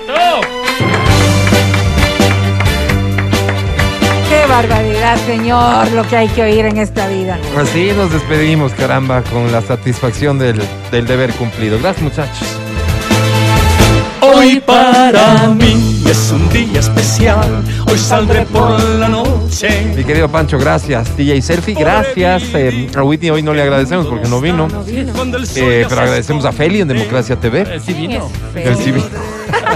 Barbaridad, señor, lo que hay que oír en esta vida. Así nos despedimos, caramba, con la satisfacción del, del deber cumplido. Gracias, muchachos. Hoy para mí es un día especial. Hoy saldré por la noche. Mi querido Pancho, gracias. DJ Selfie, gracias. Eh, a Whitney hoy no le agradecemos porque no vino. Eh, pero agradecemos a Feli en Democracia TV. Sí vino. El sí vino.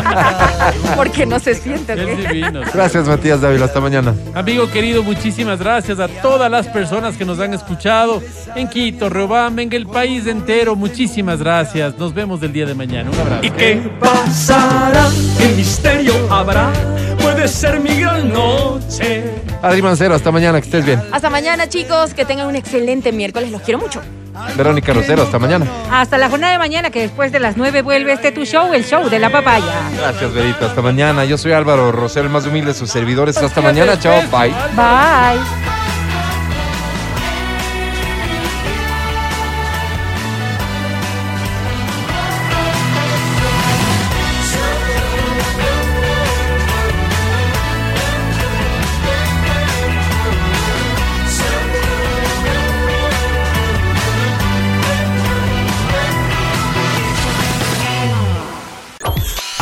Porque no se siente. divino. Gracias, Matías Dávila. Hasta mañana. Amigo querido, muchísimas gracias a todas las personas que nos han escuchado en Quito, Riobamba, en el país entero. Muchísimas gracias. Nos vemos el día de mañana. Un abrazo. ¿Y qué pasará? ¿Qué misterio habrá? Puede ser mi gran noche. Adri Mancero, hasta mañana. Que estés bien. Hasta mañana, chicos. Que tengan un excelente miércoles. Los quiero mucho. Verónica Rosero, hasta mañana. Hasta la jornada de mañana, que después de las 9 vuelve este tu show, el show de la papaya. Gracias, Verito. Hasta mañana. Yo soy Álvaro Rosero, el más humilde de sus servidores. Hasta mañana. Chao. Bye. Bye.